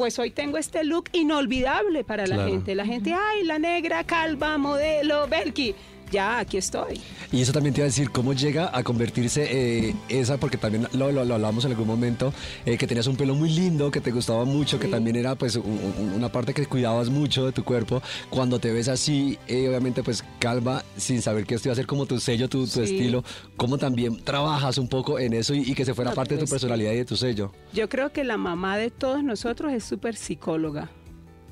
pues hoy tengo este look inolvidable para la gente. La gente, ay, la negra, calva, modelo, Belki. Ya, aquí estoy. Y eso también te iba a decir, ¿cómo llega a convertirse eh, esa? Porque también lo, lo, lo hablamos en algún momento, eh, que tenías un pelo muy lindo, que te gustaba mucho, que también era pues un- un- una parte que cuidabas mucho de tu cuerpo. Cuando te ves así, eh, obviamente pues calva, sin saber que esto iba a ser como tu sello, tu, tu Sí. estilo, ¿cómo también trabajas un poco en eso y, y que se fuera No, parte de tu pues, personalidad y de tu sello? Yo creo que la mamá de todos nosotros es súper psicóloga.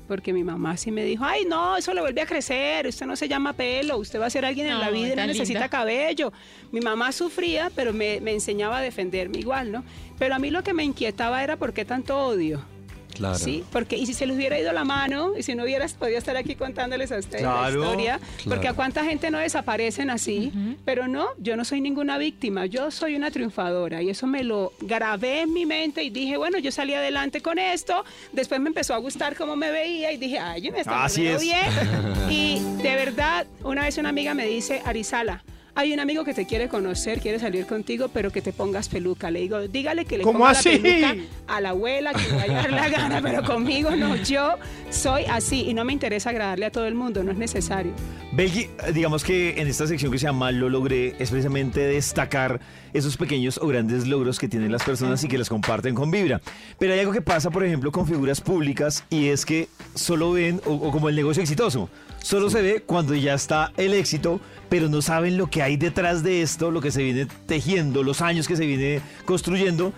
Porque mi mamá sí me dijo, ay, no, eso le vuelve a crecer, usted no se llama pelo, usted va a ser alguien en la vida y no necesita linda. cabello. Mi mamá sufría, pero me, me enseñaba a defenderme igual, ¿no? Pero a mí lo que me inquietaba era por qué tanto odio. Claro. Sí, porque y si se les hubiera ido la mano y si no hubieras podido estar aquí contándoles a ustedes la Claro, historia, porque a cuánta gente no desaparecen así, pero no, yo no soy ninguna víctima, yo soy una triunfadora y eso me lo grabé en mi mente y dije, bueno, yo salí adelante con esto, después me empezó a gustar cómo me veía y dije, ay, yo me está Así es. bien. y de verdad, una vez una amiga me dice, Arizala, hay un amigo que te quiere conocer, quiere salir contigo, pero que te pongas peluca. Le digo, dígale que le ¿Cómo ponga así? la peluca a la abuela, que le vaya a dar la gana, pero conmigo no. Yo soy así y no me interesa agradarle a todo el mundo, no es necesario. Belgi, digamos que en esta sección que se llama Lo logré es precisamente destacar esos pequeños o grandes logros que tienen las personas y que los comparten con Vibra. Pero hay algo que pasa, por ejemplo, con figuras públicas y es que solo ven, o, o como el negocio exitoso, solo se ve cuando ya está el éxito, pero no saben lo que hay detrás de esto, lo que se viene tejiendo, los años que se viene construyendo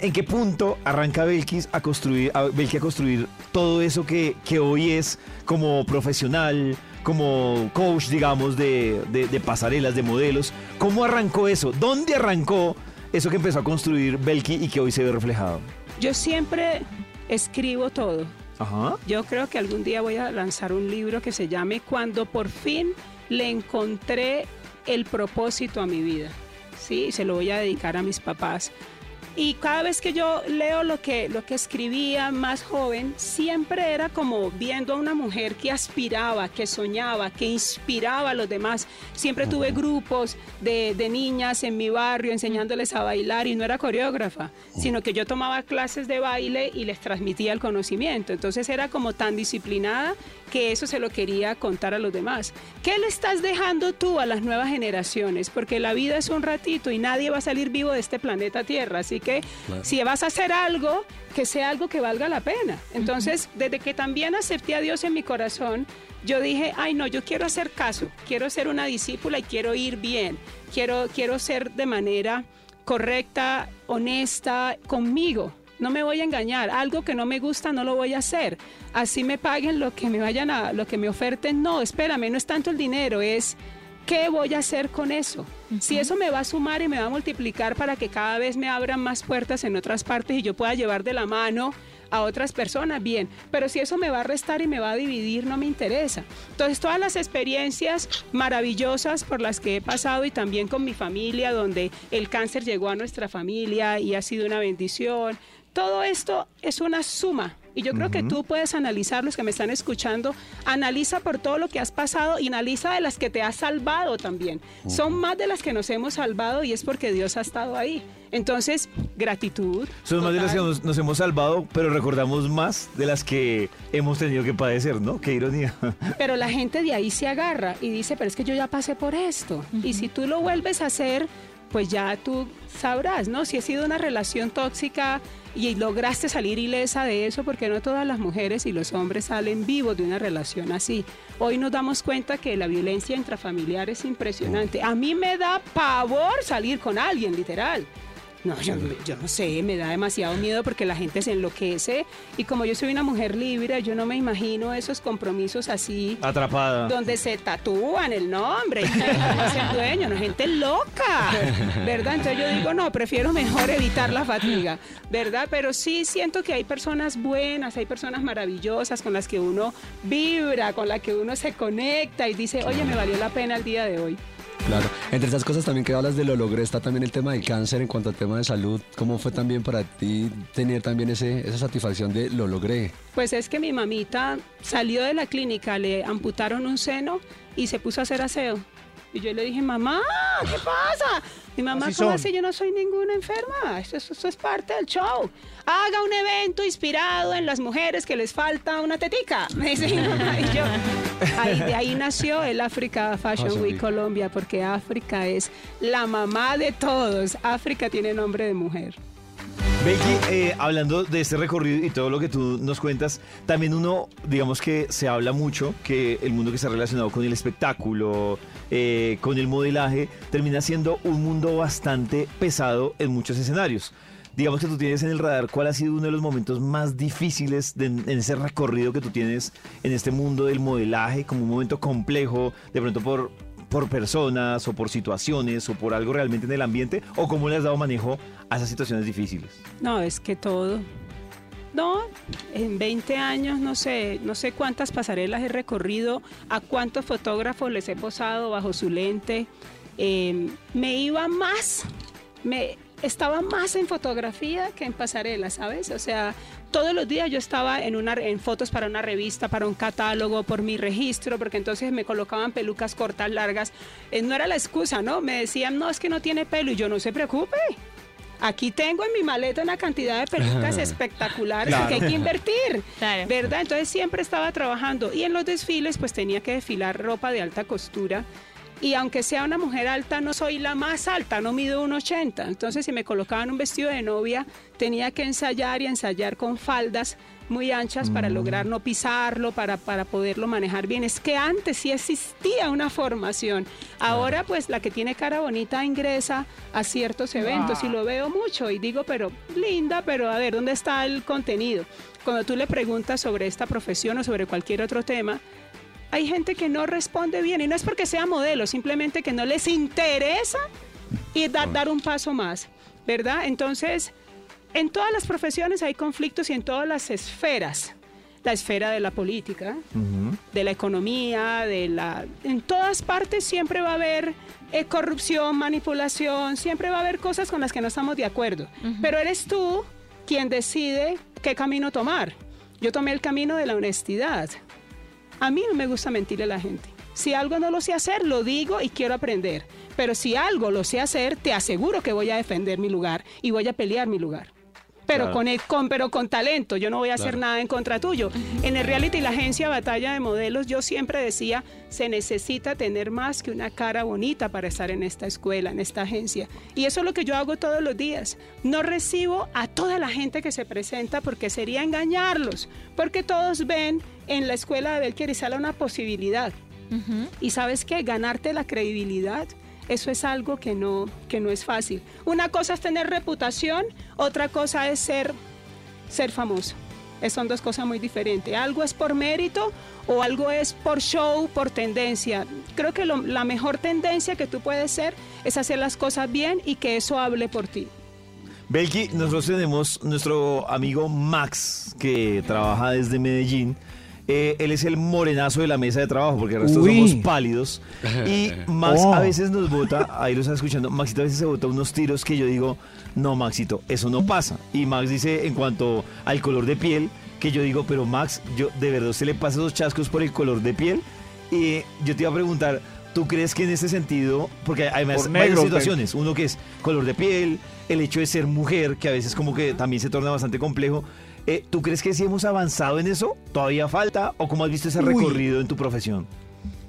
¿en qué punto arranca Belkis a construir, a Belki a construir todo eso que, que hoy es como profesional, como coach, digamos, de, de- de pasarelas, de modelos? ¿Cómo arrancó eso? ¿Dónde arrancó eso que empezó a construir Belki y que hoy se ve reflejado? Yo siempre escribo todo. Ajá. Yo creo que algún día voy a lanzar un libro que se llame Cuando por fin le encontré el propósito a mi vida. Sí, se lo voy a dedicar a mis papás. Y cada vez que yo leo lo que, lo que escribía más joven, siempre era como viendo a una mujer que aspiraba, que soñaba, que inspiraba a los demás. Siempre tuve grupos de, de niñas en mi barrio enseñándoles a bailar y no era coreógrafa, sino que yo tomaba clases de baile y les transmitía el conocimiento. Entonces era como tan disciplinada que eso se lo quería contar a los demás. ¿Qué le estás dejando tú a las nuevas generaciones? Porque la vida es un ratito y nadie va a salir vivo de este planeta Tierra. Así que Claro. si vas a hacer algo, que sea algo que valga la pena. Entonces, desde que también acepté a Dios en mi corazón, yo dije, ay no, yo quiero hacer caso, quiero ser una discípula y quiero ir bien, quiero, quiero ser de manera correcta, honesta conmigo. No me voy a engañar, algo que no me gusta no lo voy a hacer. Así me paguen lo que me vayan a, lo que me oferten. No, espérame, no es tanto el dinero, es ¿qué voy a hacer con eso? Si eso me va a sumar y me va a multiplicar para que cada vez me abran más puertas en otras partes y yo pueda llevar de la mano a otras personas, bien. Pero si eso me va a restar y me va a dividir, no me interesa. Entonces, todas las experiencias maravillosas por las que he pasado y también con mi familia, donde el cáncer llegó a nuestra familia y ha sido una bendición, todo esto es una suma. Y yo creo que tú puedes analizar, los que me están escuchando, analiza por todo lo que has pasado y analiza de las que te has salvado también. Son más de las que nos hemos salvado y es porque Dios ha estado ahí. Entonces, gratitud. Son más de las que nos hemos salvado, pero recordamos más de las que hemos tenido que padecer, ¿no? Qué ironía. Pero la gente de ahí se agarra y dice, pero es que yo ya pasé por esto. Y si tú lo vuelves a hacer, pues ya tú sabrás, ¿no? Si ha sido una relación tóxica y lograste salir ilesa de eso, porque no todas las mujeres y los hombres salen vivos de una relación así. Hoy nos damos cuenta que la violencia intrafamiliar es impresionante. A mí me da pavor salir con alguien, literal. No, yo, yo no sé, me da demasiado miedo porque la gente se enloquece y como yo soy una mujer libre, yo no me imagino esos compromisos así. Atrapada. Donde se tatúan el nombre, y el dueño, no, gente loca, ¿verdad? Entonces yo digo, no, prefiero mejor evitar la fatiga, ¿verdad? Pero sí siento que hay personas buenas, hay personas maravillosas con las que uno vibra, con las que uno se conecta y dice, oye, me valió la pena el día de hoy. Claro. Entre esas cosas también que hablas de lo logré está también el tema del cáncer en cuanto al tema de salud. ¿Cómo fue también para ti tener también ese, esa satisfacción de lo logré? Pues es que mi mamita salió de la clínica, le amputaron un seno y se puso a hacer aseo. Y yo le dije, mamá, ¿qué pasa? Mi mamá, Así ¿cómo son. así? Yo no soy ninguna enferma. Esto, es- esto es parte del show. Haga un evento inspirado en las mujeres que les falta una tetica. Me dice mi mamá. Y yo, ahí, de ahí nació el Africa Fashion Week. Colombia, porque África es la mamá de todos. África tiene nombre de mujer. Becky, eh, hablando de este recorrido y todo lo que tú nos cuentas, también uno, digamos que se habla mucho que el mundo que está relacionado con el espectáculo, eh, con el modelaje, termina siendo un mundo bastante pesado en muchos escenarios. Digamos que tú tienes en el radar cuál ha sido uno de los momentos más difíciles en ese recorrido que tú tienes en este mundo del modelaje, como un momento complejo, de pronto por, por personas o por situaciones o por algo realmente en el ambiente, o cómo le has dado manejo a esas situaciones difíciles. No, es que todo. No, en 20 años no sé, no sé cuántas pasarelas he recorrido, a cuántos fotógrafos les he posado bajo su lente. Eh, me iba más, me estaba más en fotografía que en pasarela, ¿sabes? O sea, todos los días yo estaba en, una, en fotos para una revista, para un catálogo, por mi registro, porque entonces me colocaban pelucas cortas, largas. Eh, no era la excusa, ¿no? Me decían, no, es que no tiene pelo y yo no se preocupe. Aquí tengo en mi maleta una cantidad de pelucas espectaculares Claro. que hay que invertir, ¿verdad? Entonces siempre estaba trabajando y en los desfiles pues tenía que desfilar ropa de alta costura Y aunque sea una mujer alta, no soy la más alta, no mido un 80. Entonces, si me colocaban un vestido de novia, tenía que ensayar y ensayar con faldas muy anchas para lograr no pisarlo, para, para poderlo manejar bien. Es que antes sí existía una formación. Ahora, pues, la que tiene cara bonita ingresa a ciertos eventos y lo veo mucho y digo, pero linda, pero a ver, ¿dónde está el contenido? Cuando tú le preguntas sobre esta profesión o sobre cualquier otro tema, hay gente que no responde bien y no es porque sea modelo, simplemente que no les interesa y da- dar un paso más, ¿verdad? Entonces, en todas las profesiones hay conflictos y en todas las esferas. La esfera de la política, de la economía, de la... En todas partes siempre va a haber eh, corrupción, manipulación, siempre va a haber cosas con las que no estamos de acuerdo. Pero eres tú quien decide qué camino tomar. Yo tomé el camino de la honestidad. A mí no me gusta mentirle a la gente. Si algo no lo sé hacer, lo digo y quiero aprender. Pero si algo lo sé hacer, te aseguro que voy a defender mi lugar y voy a pelear mi lugar. Pero, Claro. con, el- con, pero con talento, yo no voy a hacer nada en contra tuyo. En el reality, la agencia Batalla de Modelos, yo siempre decía, se necesita tener más que una cara bonita para estar en esta escuela, en esta agencia. Y eso es lo que yo hago todos los días. No recibo a toda la gente que se presenta porque sería engañarlos, porque todos ven en la escuela de Belkier y Sala una posibilidad. Y sabes qué, ganarte la credibilidad, eso es algo que no, que no es fácil. Una cosa es tener reputación, otra cosa es ser, ser famoso. Es- Son dos cosas muy diferentes. Algo es por mérito o algo es por show, por tendencia. Creo que lo- la mejor tendencia que tú puedes ser es hacer las cosas bien y que eso hable por ti. Belki, nosotros tenemos nuestro amigo Max, que trabaja desde Medellín. Eh, él es el morenazo de la mesa de trabajo, porque el resto Uy. somos pálidos. Y Max Oh. a veces nos bota, ahí lo está escuchando, Maxito a veces se bota unos tiros que yo digo, no, Maxito, eso no pasa. Y Max dice en cuanto al color de piel, que yo digo, pero Max, yo de verdad se le pasa esos chascos por el color de piel. Y yo te iba a preguntar, ¿tú crees que en ese sentido, porque hay más situaciones, uno que es color de piel, el hecho de ser mujer, que a veces como que también se torna bastante complejo. Eh, ¿Tú crees que sí hemos avanzado en eso? ¿Todavía falta? ¿O cómo has visto ese Uy. recorrido en tu profesión?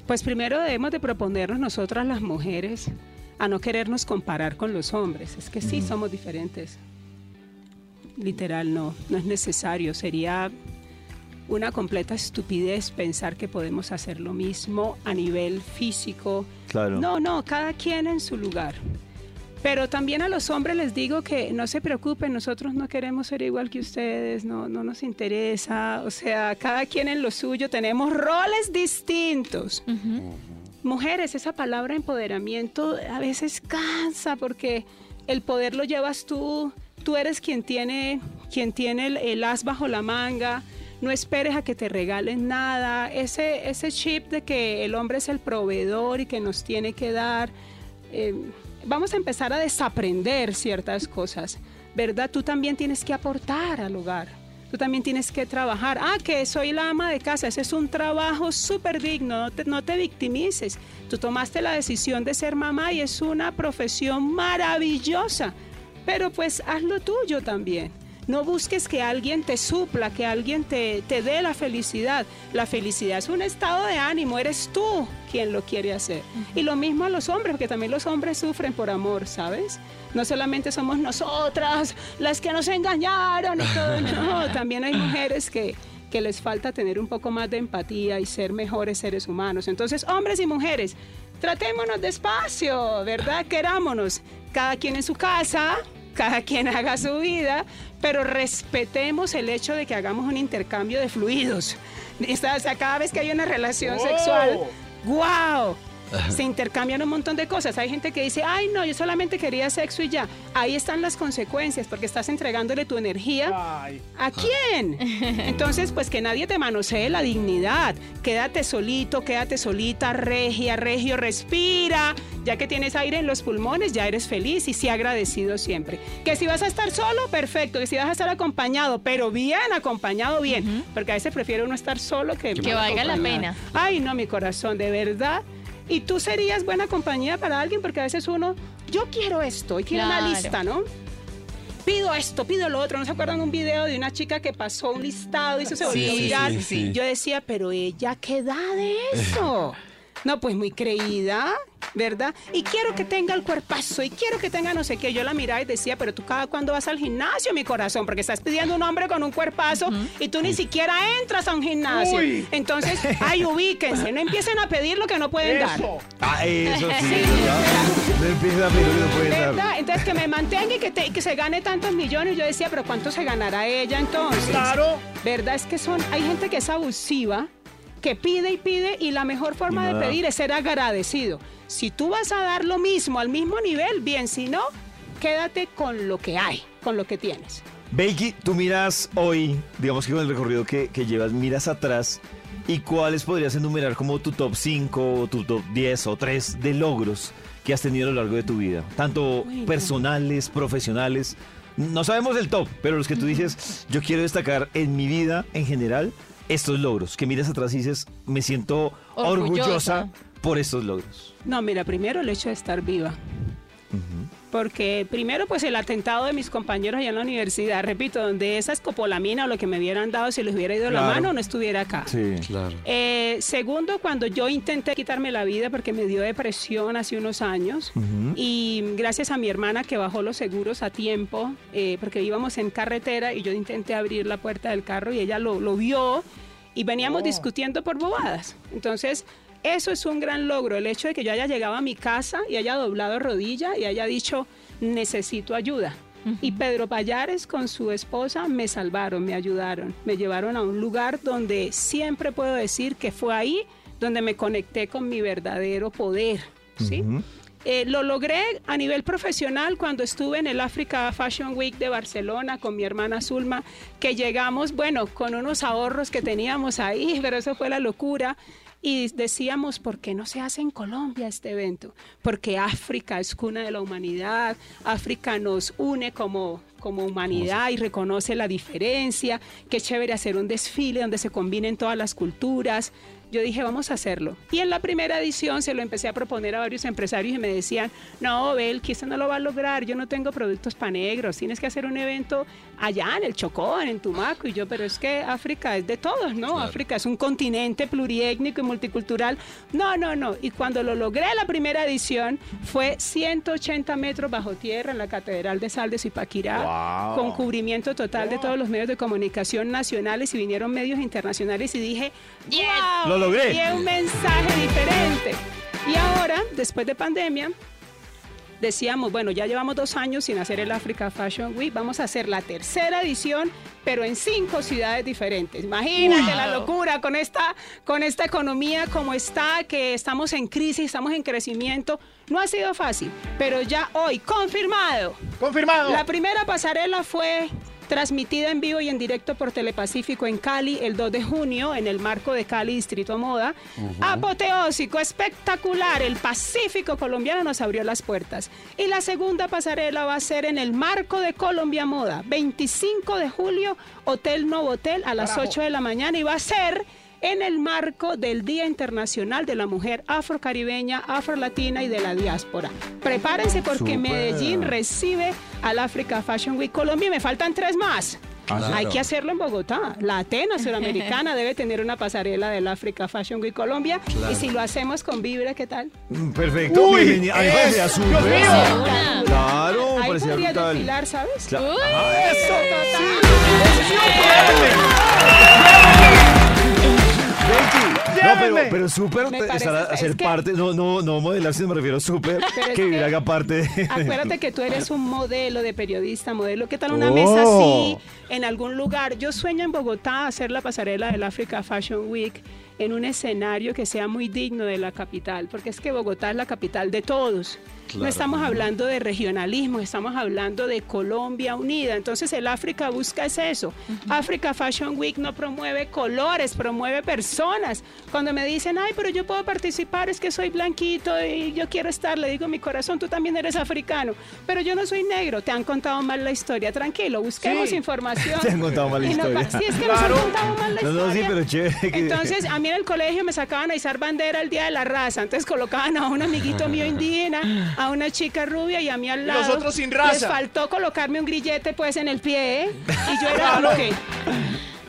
Pues primero debemos de proponernos nosotras las mujeres a no querernos comparar con los hombres. Es que sí somos diferentes. Literal, no, no es necesario. Sería una completa estupidez pensar que podemos hacer lo mismo a nivel físico. Claro. No, no, cada quien en su lugar. Pero también a los hombres les digo que no se preocupen, nosotros no queremos ser igual que ustedes, no, no nos interesa. O sea, cada quien en lo suyo, tenemos roles distintos. Mujeres, esa palabra empoderamiento a veces cansa porque el poder lo llevas tú, tú eres quien tiene, quien tiene el, el as bajo la manga, no esperes a que te regalen nada, ese, ese chip de que el hombre es el proveedor y que nos tiene que dar, eh, vamos a empezar a desaprender ciertas cosas, ¿verdad? Tú también tienes que aportar al hogar. Tú también tienes que trabajar. Ah, que soy la ama de casa. Ese es un trabajo súper digno. No te, no te victimices. Tú tomaste la decisión de ser mamá y es una profesión maravillosa. Pero pues haz lo tuyo también. No busques que alguien te supla, que alguien te, te dé la felicidad. La felicidad es un estado de ánimo, eres tú quien lo quiere hacer. Y lo mismo a los hombres, porque también los hombres sufren por amor, ¿sabes? No solamente somos nosotras las que nos engañaron y todo, no, también hay mujeres que, que les falta tener un poco más de empatía y ser mejores seres humanos. Entonces, hombres y mujeres, tratémonos despacio, ¿verdad? Querámonos, cada quien en su casa, cada quien haga su vida, pero respetemos el hecho de que hagamos un intercambio de fluidos. O sea, cada vez que hay una relación sexual, ¡wow! Se intercambian un montón de cosas. Hay gente que dice, ay, no, yo solamente quería sexo y ya. Ahí están las consecuencias, porque estás entregándole tu energía. ¿A quién? Entonces, pues que nadie te manosee la dignidad. Quédate solito, quédate solita, regia, regio, respira. Ya que tienes aire en los pulmones, ya eres feliz y sí agradecido siempre. Que si vas a estar solo, perfecto. Que si vas a estar acompañado, pero bien acompañado, bien. Porque a veces prefiero uno estar solo que... Que valga la pena. Ay, no, mi corazón, de verdad. Y tú serías buena compañía para alguien porque a veces uno, yo quiero esto y tiene una Claro. lista, ¿no? Pido esto, pido lo otro. ¿No se acuerdan un video de una chica que pasó un listado y eso se volvió sí, viral? sí, sí. Yo decía, pero ella, ¿qué da de eso? No, pues muy creída, ¿verdad? Y quiero que tenga el cuerpazo y quiero que tenga no sé qué. Yo la miraba y decía, pero tú cada cuando vas al gimnasio, mi corazón, porque estás pidiendo un hombre con un cuerpazo y tú ni siquiera entras a un gimnasio. Uy. Entonces, ay, ubíquense, no empiecen a pedir lo que no pueden dar. Ah, eso sí. No empieza a pedir lo que no puede dar. ¿Verdad? Entonces que me mantenga y que, te- que se gane tantos millones. Yo decía, pero ¿cuánto se ganará ella entonces? Claro. ¿Verdad? Es que son, hay gente que es abusiva, que pide y pide y la mejor forma de pedir es ser agradecido. Si tú vas a dar lo mismo al mismo nivel, bien, si no, quédate con lo que hay, con lo que tienes. Becky, tú miras hoy, digamos que con el recorrido que, que llevas, miras atrás y cuáles podrías enumerar como tu top 5, tu top 10 o 3 de logros que has tenido a lo largo de tu vida, tanto personales, profesionales. No sabemos el top, pero los que tú dices, yo quiero destacar en mi vida en general estos logros, que miras atrás y dices, me siento orgullosa, Orgullosa. por estos logros. No, mira, primero el hecho de estar viva. Porque primero, pues el atentado de mis compañeros allá en la universidad, repito, donde esa escopolamina o lo que me hubieran dado, si les hubiera ido la mano, no estuviera acá. Sí. Claro. Eh, segundo, cuando yo intenté quitarme la vida porque me dio depresión hace unos años y gracias a mi hermana que bajó los seguros a tiempo, eh, porque íbamos en carretera y yo intenté abrir la puerta del carro y ella lo, lo vio y veníamos discutiendo por bobadas. Entonces, eso es un gran logro, el hecho de que yo haya llegado a mi casa y haya doblado rodilla y haya dicho, necesito ayuda. Y Pedro Payares con su esposa me salvaron, me ayudaron, me llevaron a un lugar donde siempre puedo decir que fue ahí donde me conecté con mi verdadero poder. ¿sí? Eh, lo logré a nivel profesional cuando estuve en el Africa Fashion Week de Barcelona con mi hermana Zulma, que llegamos, bueno, con unos ahorros que teníamos ahí, pero eso fue la locura. Y decíamos, ¿por qué no se hace en Colombia este evento? Porque África es cuna de la humanidad, África nos une como, como humanidad y reconoce la diferencia, qué chévere hacer un desfile donde se combinen todas las culturas. Yo dije, vamos a hacerlo. Y en la primera edición se lo empecé a proponer a varios empresarios y me decían, no, Bel, que esto no lo va a lograr, yo no tengo productos para negros, tienes que hacer un evento allá en el Chocó, en Tumaco. Y yo, pero es que África es de todos, ¿no? África es un continente pluriétnico y multicultural. No, no, no. Y cuando lo logré la primera edición, fue 180 metros bajo tierra en la Catedral de Sal de Zipaquirá, Wow. con cubrimiento total de todos los medios de comunicación nacionales y vinieron medios internacionales y dije, ¡Wow! Lo logré. Y es un mensaje diferente. Y ahora, después de pandemia, decíamos, bueno, ya llevamos dos años sin hacer el Africa Fashion Week, vamos a hacer la tercera edición, pero en cinco ciudades diferentes. Imagínate la locura con esta, con esta economía como está, que estamos en crisis, estamos en crecimiento. No ha sido fácil, pero ya hoy, confirmado. Confirmado. La primera pasarela fue transmitida en vivo y en directo por Telepacífico en Cali el 2 de junio en el marco de Cali Distrito Moda. Apoteósico, espectacular. El Pacífico colombiano nos abrió las puertas. Y la segunda pasarela va a ser en el marco de Colombia Moda, 25 de julio, Hotel Novotel a las 8 de la mañana y va a ser en el marco del Día Internacional de la Mujer Afrocaribeña, Afrolatina y de la Diáspora. Prepárense porque. Medellín recibe al Africa Fashion Week Colombia y me faltan tres más. Claro. Hay que hacerlo en Bogotá. La Atena Suramericana debe tener una pasarela del Africa Fashion Week Colombia. Y si lo hacemos con Vibra, ¿qué tal? Mm, Perfecto. Uy, bienvenida. A mí me es- parecía Dios mío. Claro, Ahí brutal. desfilar, ¿sabes? Cla- Uy. Ah, Eso, Becky. No, pero, pero súper es hacer que- parte, no, no, no modelar, sino me refiero súper, que que- haga parte de... Acuérdate que tú eres un modelo de periodista, modelo. ¿Qué tal una Oh. mesa así en algún lugar? Yo sueño en Bogotá hacer la pasarela del Africa Fashion Week en un escenario que sea muy digno de la capital, porque es que Bogotá es la capital de todos. No estamos hablando de regionalismo, estamos hablando de Colombia unida. Entonces el África busca es eso. África Fashion Week no promueve colores, promueve personas. Cuando me dicen, ay, pero yo puedo participar, es que soy blanquito y yo quiero estar, le digo, mi corazón, tú también eres africano, pero yo no soy negro. Te han contado mal la historia. Tranquilo, busquemos Sí. información. Te han contado mal la no historia. sí, es que Claro. nos han contado mal la No, historia. no, sí, pero chévere. que- Entonces, a mí en el colegio me sacaban a izar bandera el día de la raza. Entonces colocaban a un amiguito mío indígena, a una chica rubia y a mí al Y lado. nosotros sin raza. Les faltó colocarme un grillete pues en el pie, ¿eh? Y yo era como que...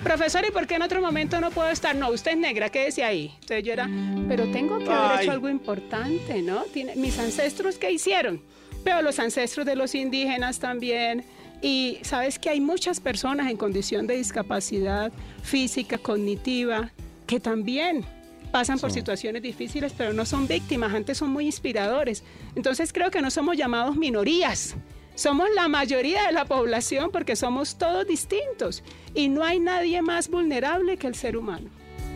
profesor, ¿y por qué en otro momento no puedo estar? No, usted es negra, quédese ahí. Entonces yo era, pero tengo que haber Ay. hecho algo importante, ¿no? Tiene, mis ancestros, ¿qué hicieron? Pero los ancestros de los indígenas también. Y sabes que hay muchas personas en condición de discapacidad física, cognitiva, que también pasan por situaciones difíciles, pero no son víctimas, antes son muy inspiradores. Entonces creo que no somos llamados minorías, somos la mayoría de la población porque somos todos distintos y no hay nadie más vulnerable que el ser humano.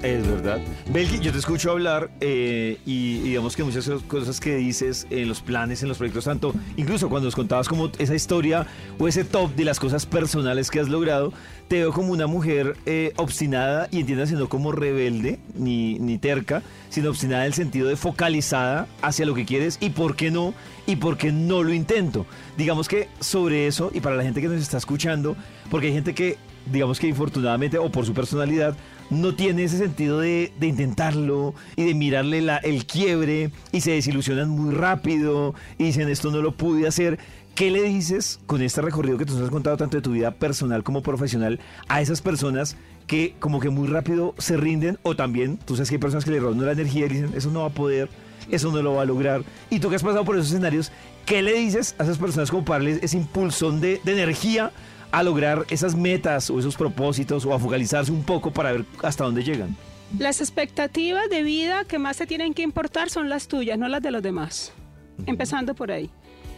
Es verdad. Belgi, yo te escucho hablar eh, y, digamos que muchas cosas que dices en los planes, en los proyectos, tanto incluso cuando nos contabas como esa historia o ese top de las cosas personales que has logrado, te veo como una mujer eh, obstinada y entiendas no como rebelde ni, ni terca, sino obstinada en el sentido de focalizada hacia lo que quieres y por qué no y por qué no lo intento. Digamos que sobre eso y para la gente que nos está escuchando, porque hay gente que digamos que infortunadamente o por su personalidad no tiene ese sentido de, de intentarlo y de mirarle la- el quiebre y se desilusionan muy rápido y dicen esto no lo pude hacer. ¿Qué le dices con este recorrido que tú nos has contado tanto de tu vida personal como profesional a esas personas que como que muy rápido se rinden o también, tú sabes que hay personas que le roban la energía y dicen eso no va a poder, eso no lo va a lograr y tú que has pasado por esos escenarios, ¿qué le dices a esas personas como para ese impulsón de energía a lograr esas metas o esos propósitos o a focalizarse un poco para ver hasta dónde llegan? Las expectativas de vida que más te tienen que importar son las tuyas, no las de los demás. Empezando por ahí.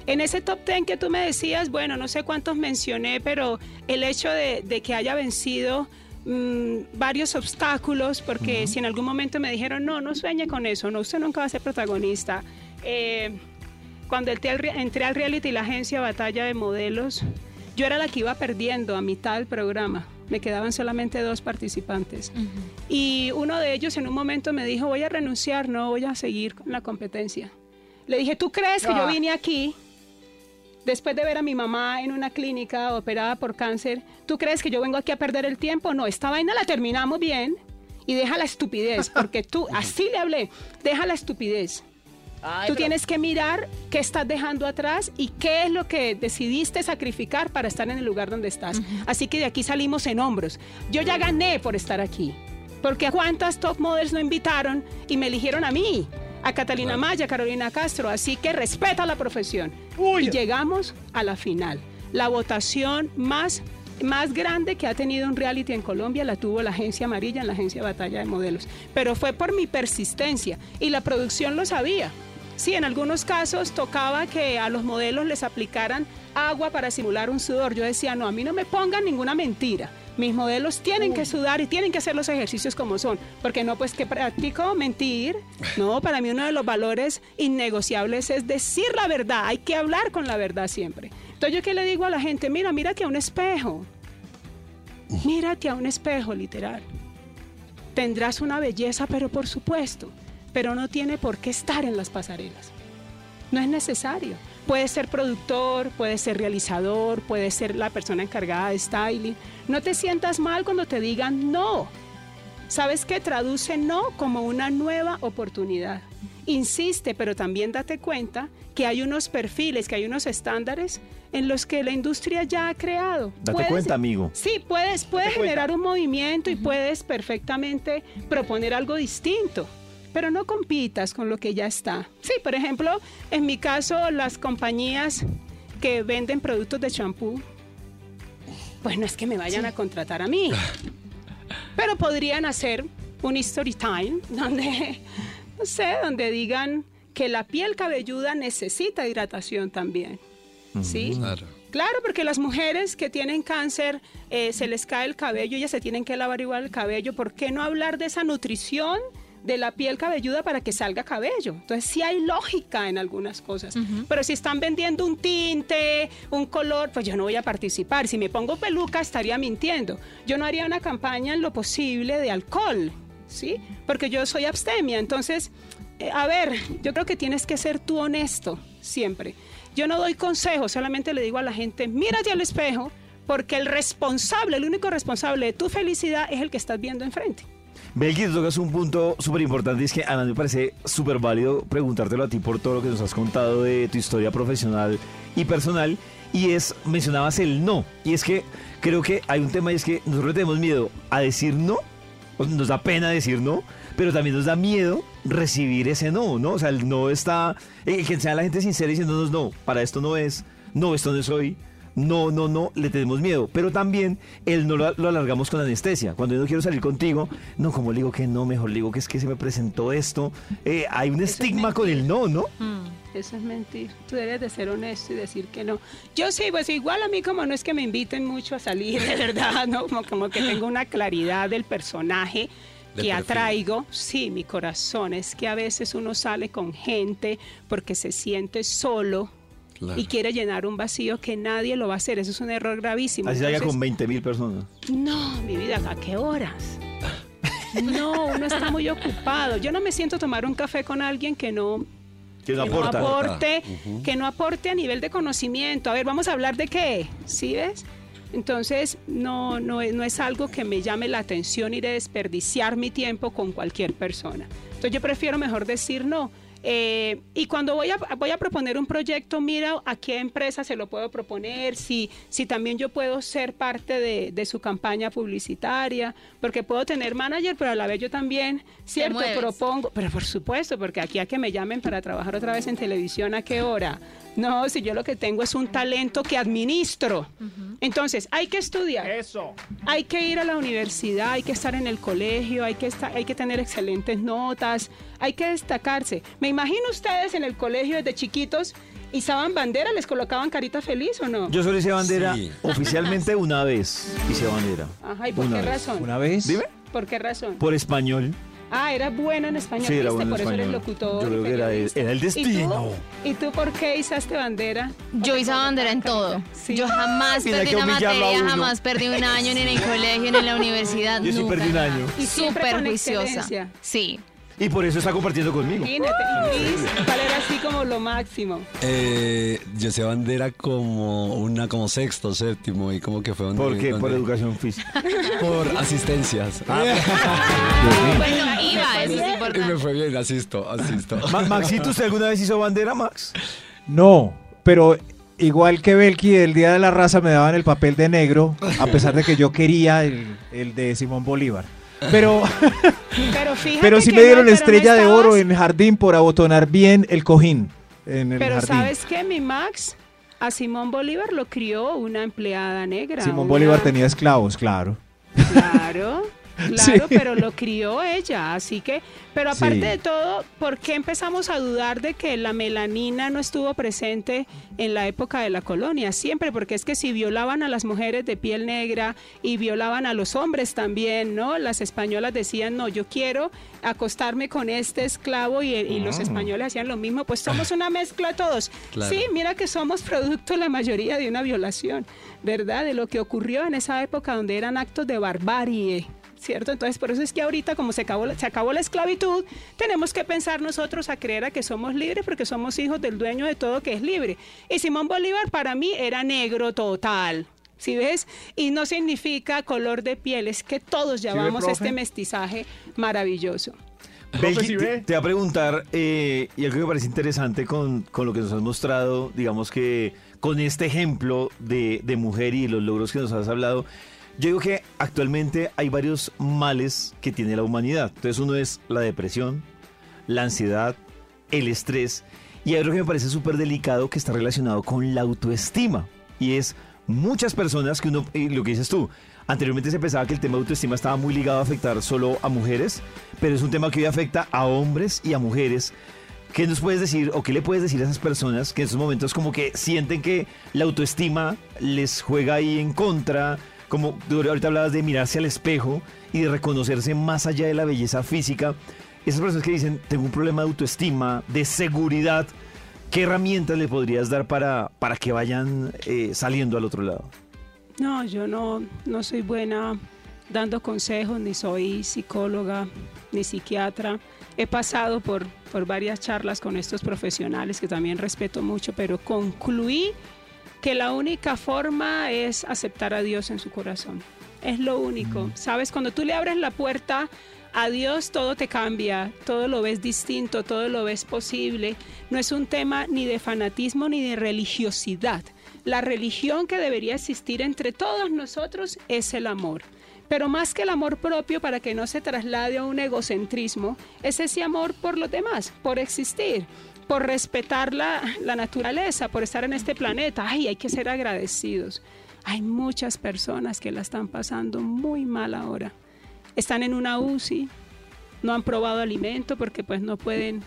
En ese top 10 que tú me decías, bueno, no sé cuántos mencioné, pero el hecho de, de que haya vencido mm, varios obstáculos, porque si en algún momento me dijeron, no, no sueñe con eso, no, usted nunca va a ser protagonista. Eh, cuando entré al, re- entré al reality, la agencia Batalla de Modelos, yo era la que iba perdiendo a mitad del programa. Me quedaban solamente dos participantes. Y uno de ellos en un momento me dijo, voy a renunciar, no voy a seguir con la competencia. Le dije, ¿tú crees que yo Ah. vine aquí después de ver a mi mamá en una clínica operada por cáncer? ¿Tú crees que yo vengo aquí a perder el tiempo? No, esta vaina la terminamos bien y deja la estupidez, porque tú, así le hablé, deja la estupidez. Ay, Tú pero- tienes que mirar qué estás dejando atrás y qué es lo que decidiste sacrificar para estar en el lugar donde estás. Así que de aquí salimos en hombros. Yo ya gané por estar aquí. Porque cuántas top models no invitaron y me eligieron a mí, a Catalina Maya, Carolina Castro. Así que respeta la profesión. Y llegamos a la final. La votación más, más grande que ha tenido un reality en Colombia la tuvo la agencia amarilla en la agencia Batalla de Modelos. Pero fue por mi persistencia y la producción lo sabía. Sí, en algunos casos tocaba que a los modelos les aplicaran agua para simular un sudor. Yo decía, no, a mí no me pongan ninguna mentira. Mis modelos tienen que sudar y tienen que hacer los ejercicios como son, porque no, pues que practico mentir. No, para mí uno de los valores innegociables es decir la verdad. Hay que hablar con la verdad siempre. Entonces yo qué le digo a la gente, mira, mírate a un espejo. Mírate a un espejo, literal. Tendrás una belleza, pero por supuesto, pero no tiene por qué estar en las pasarelas. No es necesario. Puede ser productor, puede ser realizador, puede ser la persona encargada de styling. No te sientas mal cuando te digan no. ¿Sabes qué? Traduce no como una nueva oportunidad. Insiste, pero también date cuenta que hay unos perfiles, que hay unos estándares en los que la industria ya ha creado. Date Puedes- cuenta, amigo. Sí, puedes, puedes Date cuenta. generar un movimiento y puedes perfectamente proponer algo distinto, pero no compitas con lo que ya está. Sí, por ejemplo, en mi caso, las compañías que venden productos de champú, pues no es que me vayan a contratar a mí, pero podrían hacer un story time donde, no sé, donde digan que la piel cabelluda necesita hidratación también. ¿Sí? Claro. Claro, porque las mujeres que tienen cáncer eh, se les cae el cabello, ellas se tienen que lavar igual el cabello. ¿Por qué no hablar de esa nutrición de la piel cabelluda para que salga cabello? Entonces sí hay lógica en algunas cosas. Pero si están vendiendo un tinte, un color, pues yo no voy a participar. Si me pongo peluca estaría mintiendo. Yo no haría una campaña en lo posible de alcohol, ¿sí? Porque yo soy abstemia. Entonces, eh, a ver, yo creo que tienes que ser tú honesto siempre. Yo no doy consejos, solamente le digo a la gente, mírate al espejo, porque el responsable, el único responsable de tu felicidad es el que estás viendo enfrente. Belgi, tú tocas un punto súper importante es que a mí me parece súper válido preguntártelo a ti por todo lo que nos has contado de tu historia profesional y personal. y es, mencionabas el no. Y es que creo que hay un tema y es que nosotros tenemos miedo a decir no, nos da pena decir no, pero también nos da miedo recibir ese no, ¿no? O sea, el no está, eh, que sea la gente sincera diciéndonos no, para esto no es, no, esto no soy. No, no, no, le tenemos miedo. Pero también el no lo, lo alargamos con anestesia. Cuando yo no quiero salir contigo, no, como le digo que no, mejor le digo que es que se me presentó esto. Eh, hay un estigma con el no, ¿no? Eso es mentir. Tú debes de ser honesto y decir que no. Yo sí, pues igual a mí como no es que me inviten mucho a salir, de verdad, ¿no? Como, como que tengo una claridad del personaje que atraigo. Sí, mi corazón. Es que a veces uno sale con gente porque se siente solo Claro. y quiere llenar un vacío que nadie lo va a hacer. Eso es un error gravísimo. Así se haga Entonces, con 20 mil personas. no, mi vida, ¿a qué horas? No, uno está muy ocupado. Yo no me siento a tomar un café con alguien que no, Que no que aporta. aporte, Ujú. que no aporte a nivel de conocimiento. A ver, vamos a hablar de qué, ¿sí ves? Entonces, no, no, es- no es algo que me llame la atención ir a desperdiciar mi tiempo con cualquier persona. Entonces, yo prefiero mejor decir no. Eh, y cuando voy a, voy a proponer un proyecto, mira a qué empresa se lo puedo proponer, si, si también yo puedo ser parte de, de su campaña publicitaria, porque puedo tener manager, pero a la vez yo también, cierto, propongo, pero por supuesto, porque aquí a que me llamen para trabajar otra vez en televisión, ¿a qué hora? No, si yo lo que tengo es un talento que administro. Entonces, hay que estudiar. Eso. Hay que ir a la universidad, hay que estar en el colegio, hay que, estar, hay que tener excelentes notas, hay que destacarse. Me imagino ustedes en el colegio desde chiquitos, izaban bandera, les colocaban carita feliz o no? Yo solo hice bandera oficialmente una vez. Hice bandera. Ajá, ¿y por Una qué vez. razón? ¿Una vez? Dime. ¿Por qué razón? Por español. Ah, era buena en español, Sí, era ¿viste? buena en por eso eres español. locutor. Yo creo que era, era el ¿Y tú? destino. ¿Y tú por qué izaste bandera? Yo hice bandera en todo. Yo jamás Mira perdí una materia, jamás perdí un año ni en el colegio ni en la universidad. Yo sí nunca, perdí un nada. año. Y Súper juiciosa. Sí. Y por eso está compartiendo conmigo. Imagínate, ¿cuál era así como lo máximo? Eh, yo sé bandera como una como sexto, séptimo y como que fue donde ¿Por qué? Por educación física. por asistencias. Bueno, iba, eso es y me importante. fue bien, asisto, asisto. Ma- Maxito, ¿usted alguna vez hizo bandera, Max? No, pero igual que Belki, el día de la raza me daban el papel de negro, a pesar de que yo quería el, el de Simón Bolívar. Pero, Pero fíjate pero sí que me dieron no, estrella de oro en jardín por abotonar bien el cojín en el Pero jardín. ¿sabes qué, mi Max? A Simón Bolívar lo crió una empleada negra. Simón una- Bolívar tenía esclavos, claro. Claro, claro, Sí. pero lo crió ella, así que, pero aparte Sí. de todo, ¿por qué empezamos a dudar de que la melanina no estuvo presente en la época de la colonia? Siempre, porque es que si violaban a las mujeres de piel negra y violaban a los hombres también, ¿no? Las españolas decían, no, yo quiero acostarme con este esclavo y, y los Ah. españoles hacían lo mismo, pues somos una mezcla todos. Claro. Sí, mira que somos producto la mayoría de una violación, ¿verdad? De lo que ocurrió en esa época donde eran actos de barbarie. ¿Cierto? Entonces, por eso es que ahorita, como se acabó, la- se acabó la esclavitud, tenemos que pensar nosotros a creer a que somos libres porque somos hijos del dueño de todo que es libre. Y Simón Bolívar para mí era negro total. ¿Sí ves? Y no significa color de piel, es que todos llamamos profe? este mestizaje maravilloso. Belki, te, te voy a preguntar, eh, y algo que me parece interesante con, con lo que nos has mostrado, digamos que con este ejemplo de, de mujer y los logros que nos has hablado, yo digo que actualmente hay varios males que tiene la humanidad. Entonces uno es la depresión, la ansiedad, el estrés, y hay otro que me parece súper delicado que está relacionado con la autoestima, y es muchas personas que uno, lo que dices tú, Anteriormente se pensaba que el tema de autoestima estaba muy ligado a afectar solo a mujeres, pero es un tema que hoy afecta a hombres y a mujeres. ¿Qué nos puedes decir o qué le puedes decir a esas personas que en esos momentos como que sienten que la autoestima les juega ahí en contra? Como ahorita hablabas de mirarse al espejo y de reconocerse más allá de la belleza física. Esas personas que dicen, tengo un problema de autoestima, de seguridad, ¿qué herramientas le podrías dar para, para que vayan eh, saliendo al otro lado? No, yo no, no soy buena dando consejos, ni soy psicóloga, ni psiquiatra. He pasado por, por varias charlas con estos profesionales que también respeto mucho, pero concluí que la única forma es aceptar a Dios en su corazón. Es lo único. Sabes, cuando tú le abres la puerta a Dios, todo te cambia, todo lo ves distinto, todo lo ves posible. No es un tema ni de fanatismo ni de religiosidad. la religión que debería existir entre todos nosotros es el amor. Pero más que el amor propio, para que no se traslade a un egocentrismo, es ese amor por los demás, por existir, por respetar la, la naturaleza, por estar en este planeta. Ay, hay que ser agradecidos. Hay muchas personas que la están pasando muy mal ahora. Están en una UCI, no han probado alimento porque pues no pueden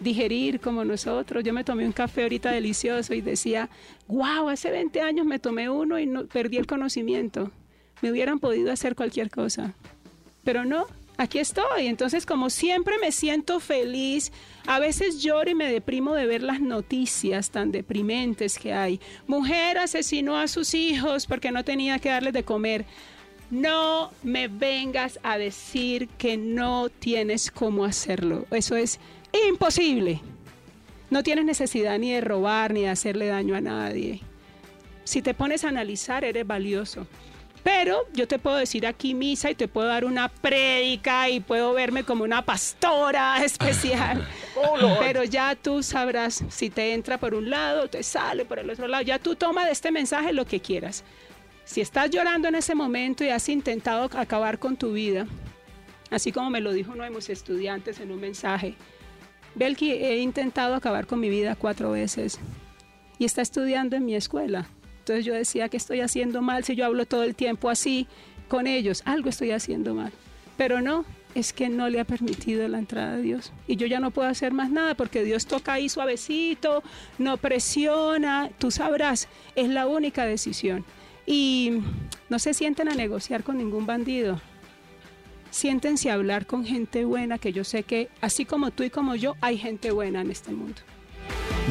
digerir como nosotros. Yo me tomé un café ahorita delicioso y decía, wow, hace 20 años me tomé uno y perdí el conocimiento. Me hubieran podido hacer cualquier cosa. Pero no, aquí estoy. Entonces, como siempre me siento feliz, a veces lloro y me deprimo de ver las noticias tan deprimentes que hay. Mujer asesinó a sus hijos porque no tenía que darles de comer. No me vengas a decir que no tienes cómo hacerlo. Eso es imposible. No tienes necesidad ni de robar ni de hacerle daño a nadie. Si te pones a analizar, eres valioso. Pero yo te puedo decir aquí misa y te puedo dar una prédica y puedo verme como una pastora especial. Pero ya tú sabrás si te entra por un lado, te sale por el otro lado. Ya tú toma de este mensaje lo que quieras. Si estás llorando en ese momento y has intentado acabar con tu vida, así como me lo dijo uno de mis estudiantes en un mensaje, Belki, he intentado acabar con mi vida cuatro veces y está estudiando en mi escuela. Entonces yo decía que estoy haciendo mal si yo hablo todo el tiempo así con ellos, algo estoy haciendo mal. Pero no, es que no le ha permitido la entrada a Dios. Y yo ya no puedo hacer más nada porque Dios toca ahí suavecito, no presiona, tú sabrás, es la única decisión. Y no se sienten a negociar con ningún bandido. Siéntense a hablar con gente buena, que yo sé que así como tú y como yo, hay gente buena en este mundo.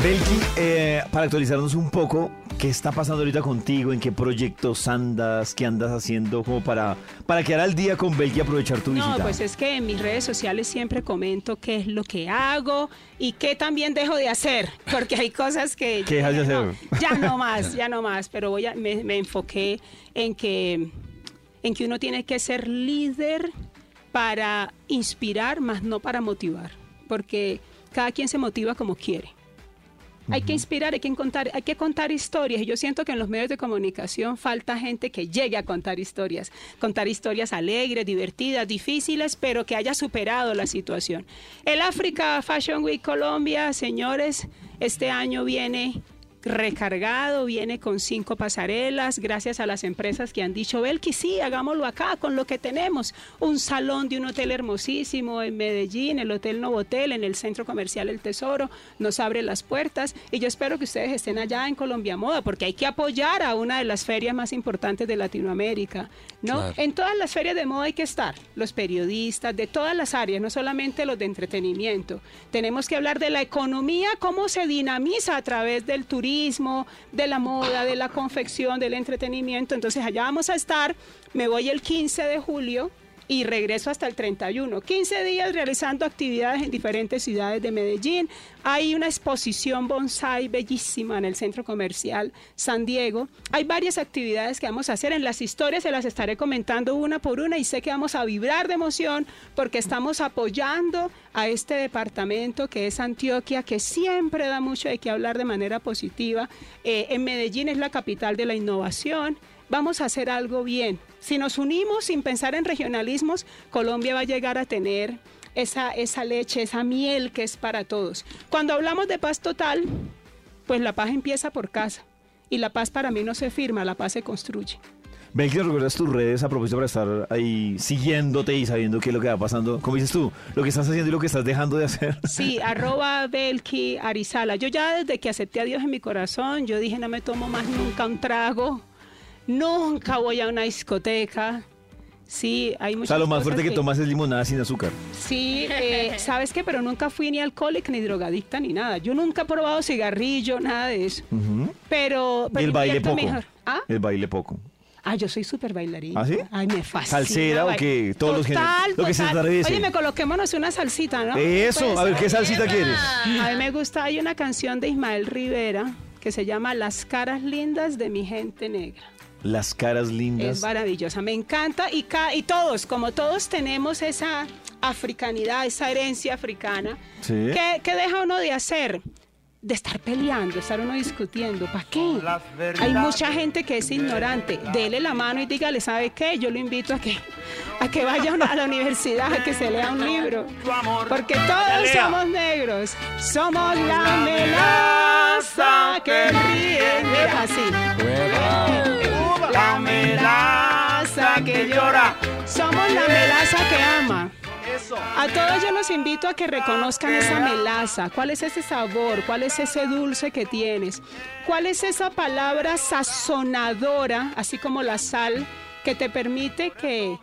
Belki, eh, para actualizarnos un poco, ¿qué está pasando ahorita contigo? ¿En qué proyectos andas? ¿Qué andas haciendo como para, para quedar al día con Belki y aprovechar tu visita? No, pues es que en mis redes sociales siempre comento qué es lo que hago y qué también dejo de hacer, porque hay cosas que... ¿Qué dejas de hacer? No, ya no más, ya no más, pero voy a, me, me enfoqué en que, en que uno tiene que ser líder para inspirar, más no para motivar, porque cada quien se motiva como quiere. Hay que inspirar, hay que contar, hay que contar historias. Y yo siento que en los medios de comunicación falta gente que llegue a contar historias, contar historias alegres, divertidas, difíciles, pero que haya superado la situación. El Africa Fashion Week Colombia, señores, este año viene recargado, viene con cinco pasarelas, gracias a las empresas que han dicho, Belki, sí, hagámoslo acá con lo que tenemos. Un salón de un hotel hermosísimo en Medellín, el Hotel Novotel, en el Centro Comercial El Tesoro, nos abre las puertas y yo espero que ustedes estén allá en Colombia Moda, porque hay que apoyar a una de las ferias más importantes de Latinoamérica, ¿no? Claro. En todas las ferias de moda hay que estar, los periodistas de todas las áreas, no solamente los de entretenimiento. Tenemos que hablar de la economía, cómo se dinamiza a través del turismo, de la moda, de la confección, del entretenimiento. Entonces allá vamos a estar. Me voy el 15 de julio y regreso hasta el 31. 15 días realizando actividades en diferentes ciudades de Medellín. Hay una exposición bonsai bellísima en el centro comercial San Diego. Hay varias actividades que vamos a hacer. En las historias se las estaré comentando una por una y sé que vamos a vibrar de emoción porque estamos apoyando a este departamento que es Antioquia, que siempre da mucho de qué hablar de manera positiva. Eh, en Medellín es la capital de la innovación vamos a hacer algo bien. Si nos unimos sin pensar en regionalismos, Colombia va a llegar a tener esa, esa leche, esa miel que es para todos. Cuando hablamos de paz total, pues la paz empieza por casa. Y la paz para mí no se firma, la paz se construye. Belki, ¿recuerdas tus redes a propósito para estar ahí siguiéndote y sabiendo qué es lo que va pasando? Como dices tú, lo que estás haciendo y lo que estás dejando de hacer. Sí, arroba Belki Arizala. Yo ya desde que acepté a Dios en mi corazón, yo dije no me tomo más nunca un trago nunca voy a una discoteca. Sí, hay muchas O sea, lo más fuerte que, tomas es limonada sin azúcar. Sí, eh, ¿sabes qué? Pero nunca fui ni alcohólica, ni drogadicta, ni nada. Yo nunca he probado cigarrillo, nada de eso. Pero, y el baile poco. mejor. ¿Ah? El baile poco. Ah, yo soy súper bailarina. ¿Ah, sí? Ay, me fascina. ¿Salsera o qué? Todos los géneros. Total, Lo que se atraviese. Oye, me coloquémonos una salsita, ¿no? Eso, Pues, a ver, ¿qué salsita quieres? A mí me gusta, hay una canción de Ismael Rivera que se llama Las caras lindas de mi gente negra. Las caras lindas. Es maravillosa, me encanta y, ca- y todos, como todos tenemos esa africanidad, esa herencia africana, Sí. ¿qué, qué deja uno de hacer? de estar peleando, estar uno discutiendo. ¿Para qué? Hay mucha gente que es ignorante. Dele la mano y dígale, ¿sabe qué? Yo lo invito a que, a que vaya a la universidad, a que se lea un libro. Porque todos somos negros. Somos la melaza que ríe. Mira, así. La melaza que llora. Somos la melaza que ama. A todos yo los invito a que reconozcan esa melaza. ¿Cuál es ese sabor? ¿Cuál es ese dulce que tienes? ¿Cuál es esa palabra sazonadora, así como la sal, que te permite que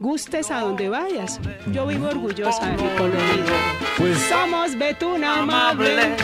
gustes a donde vayas? Yo vivo orgullosa de mi colorido. Pues Somos betuna amable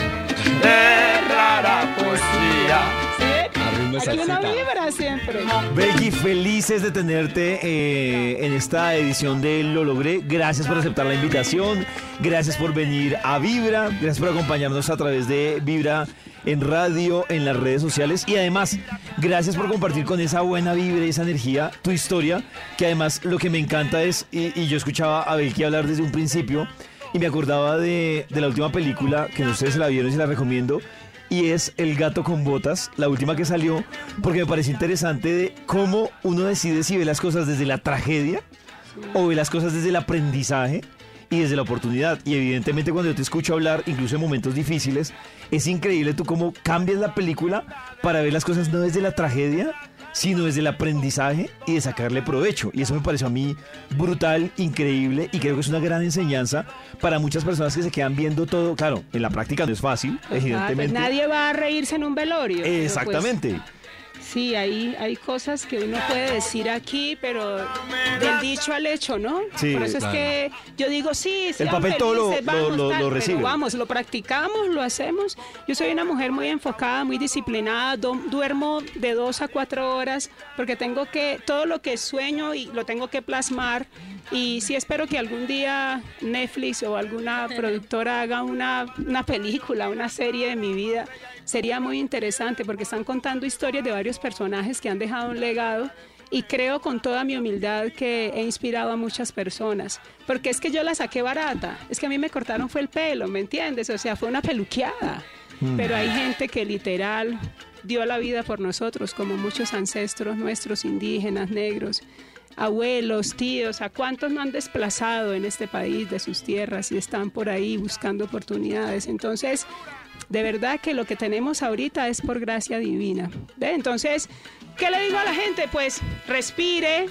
de rara poesía. ¿Sí? Aquí uno salsita. vibra siempre. Becky, felices de tenerte eh, en esta edición de Lo Logré. Gracias por aceptar la invitación. Gracias por venir a Vibra. Gracias por acompañarnos a través de Vibra en radio, en las redes sociales. Y además, gracias por compartir con esa buena vibra y esa energía tu historia. Que además lo que me encanta es, y, y yo escuchaba a Becky hablar desde un principio, y me acordaba de, de la última película, que no sé si se la vieron y se la recomiendo, y es El gato con botas, la última que salió, porque me parece interesante de cómo uno decide si ve las cosas desde la tragedia o ve las cosas desde el aprendizaje y desde la oportunidad. Y evidentemente cuando yo te escucho hablar, incluso en momentos difíciles, es increíble tú cómo cambias la película para ver las cosas no desde la tragedia, sino desde el aprendizaje y de sacarle provecho. Y eso me pareció a mí brutal, increíble y creo que es una gran enseñanza para muchas personas que se quedan viendo todo. Claro, en la práctica no es fácil, Ah, pues evidentemente. nadie va a reírse en un velorio. pero pues, Exactamente. Sí, hay, hay cosas que uno puede decir aquí, pero del dicho al hecho, ¿no? Sí, Por eso claro. es que yo digo, sí, sean papel todo lo- felices, lo- vamos, lo- recibe. vamos, lo practicamos, lo hacemos. Yo soy una mujer muy enfocada, muy disciplinada, do- duermo de dos a cuatro horas porque tengo que, todo lo que sueño y lo tengo que plasmar. Y sí espero que algún día Netflix o alguna productora haga una, una película, una serie de mi vida. Sería muy interesante porque están contando historias de varios personajes que han dejado un legado y creo con toda mi humildad que he inspirado a muchas personas. Porque es que yo la saqué barata, es que a mí me cortaron fue el pelo, ¿me entiendes? O sea, fue una peluqueada. Mm. Pero hay gente que literal dio la vida por nosotros, como muchos ancestros nuestros indígenas, negros, abuelos, tíos, a cuántos no han desplazado en este país de sus tierras y están por ahí buscando oportunidades. Entonces, de verdad que lo que tenemos ahorita es por gracia divina. Entonces, ¿qué le digo a la gente? Pues respire,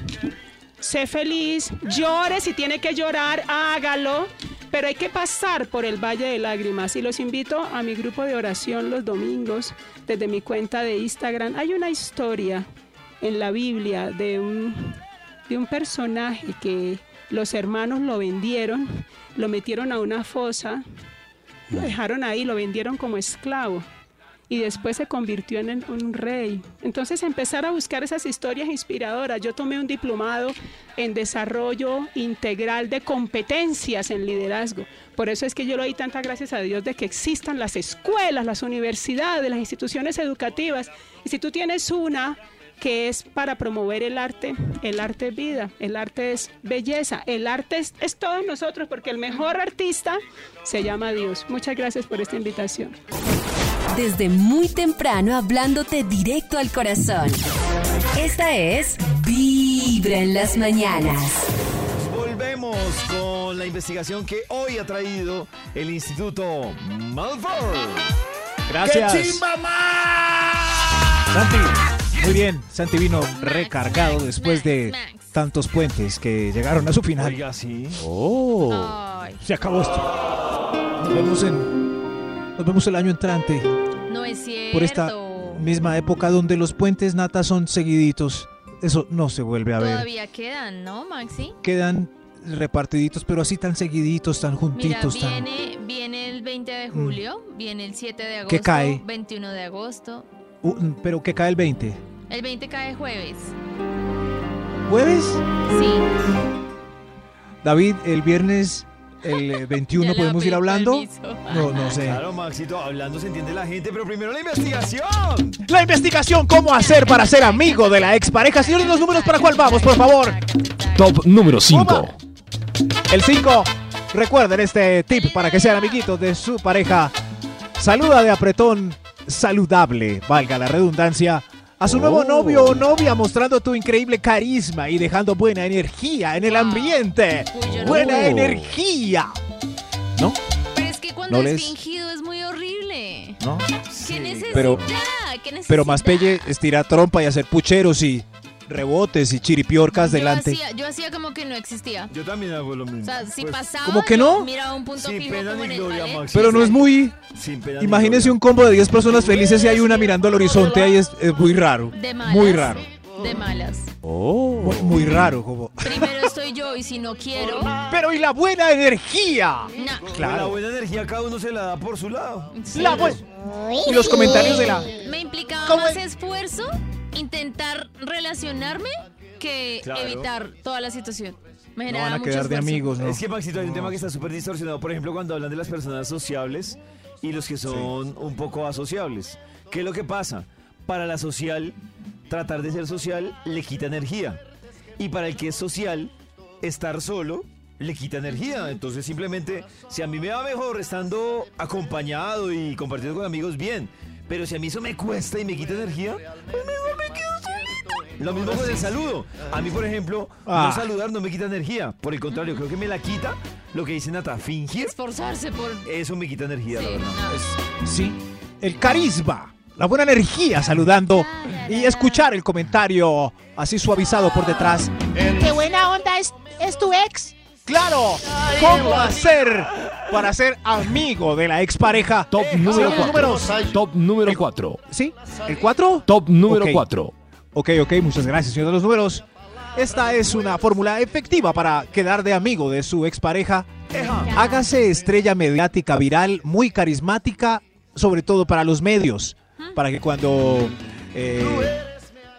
sé feliz, llore si tiene que llorar, hágalo, pero hay que pasar por el valle de lágrimas y los invito a mi grupo de oración los domingos desde mi cuenta de Instagram. Hay una historia en la Biblia de un, de un personaje que los hermanos lo vendieron, lo metieron a una fosa, lo dejaron ahí, lo vendieron como esclavo y después se convirtió en el- un rey. Entonces empezar a buscar esas historias inspiradoras. Yo tomé un diplomado en desarrollo integral de competencias en liderazgo. Por eso es que yo le doy tantas gracias a Dios de que existan las escuelas, las universidades, las instituciones educativas. Y si tú tienes una que es para promover el arte, el arte es vida, el arte es belleza, el arte es, es todos nosotros, porque el mejor artista se llama Dios. Muchas gracias por esta invitación. Desde muy temprano hablándote directo al corazón. Esta es Vibra en las mañanas. Volvemos con la investigación que hoy ha traído el Instituto Malfour. Gracias. ¡Qué chimba Santi, muy bien. Santi vino recargado después de tantos puentes que llegaron a su final. Oiga, sí. Oh, Ay. se acabó esto. Nos vemos en, nos vemos el año entrante No es cierto. por esta misma época donde los puentes nata son seguiditos. Eso no se vuelve a ver. Todavía quedan, ¿no, Maxi? Quedan repartiditos, pero así tan seguiditos, tan Mira, juntitos, tan. viene, viene el 20 de julio, viene el 7 de agosto, ¿Qué cae? 21 de agosto. Uh, pero que cae el 20. El 20 cae jueves. ¿Jueves? Sí. David, el viernes, el eh, 21, Ya le podemos ir hablando. permiso. No, no sé. Claro, Maxito, hablando se entiende la gente, pero primero la investigación. La investigación, cómo hacer para ser amigo de la expareja. Señores, los números para cuál vamos, por favor. Top número 5. El 5. Recuerden este tip para que sean amiguitos de su pareja. saluda de apretón saludable, valga la redundancia, a su nuevo Oh. novio o novia mostrando tu increíble carisma y dejando buena energía en el ambiente. Uy, no Buena puedo. energía. ¿No? Pero es que cuando No es les- fingido es muy horrible. ¿No? ¿Qué necesidad? Pero- ¿Qué necesidad? Pero más pelle estira trompa y hacer pucheros y rebotes y chiripiorcas Yo delante. hacía, yo hacía como que no existía. Yo también hago lo mismo. O sea, si Pues, pasaba, ¿Cómo que no? miraba un punto Sin fijo pena como ni en el gloria. Max. Pero no es muy... Sin pena Imagínese gloria. un combo de 10 personas felices y hay una mirando al horizonte ahí es, es muy raro. De malas. Muy raro. De malas. Muy, muy raro. Como... Primero estoy yo y si no quiero. Pero y la buena energía. No. Con La Claro. buena energía cada uno se la da por su lado. Sí. La bu- Y los comentarios de la... Me implicaba ¿Cómo más es? esfuerzo intentar relacionarme que Claro. evitar toda la situación. Me No generaba van a mucho quedar de esfuerzo. amigos, ¿no? Es que, Maxito, hay un tema que está súper distorsionado. Por ejemplo, cuando hablan de las personas sociables y los que son un poco asociables. ¿Qué es lo que pasa? Para la social, tratar de ser social le quita energía. Y para el que es social, estar solo le quita energía. Entonces, simplemente, si a mí me va mejor estando acompañado y compartiendo con amigos, bien. Pero si a mí eso me cuesta y me quita energía, pues mejor me quedo solito. Lo mismo con el saludo. A mí, por ejemplo, Ah. no saludar no me quita energía. Por el contrario, creo que me la quita lo que dice Nata, fingir. Esforzarse por. Eso me quita energía, la Sí, verdad. no. Sí. El carisma. La buena energía saludando. Y escuchar el comentario así suavizado por detrás. Qué buena onda es, es tu ex. Claro. ¿Cómo hacer para ser amigo de la expareja? Top número Según 4. números. Top número 4. ¿Sí? ¿El 4? Top número Ok. 4. Ok, ok, muchas gracias, señor de los números. Esta es una fórmula efectiva para quedar de amigo de su expareja. Hágase estrella mediática viral, muy carismática, sobre todo para los medios, para que cuando eh,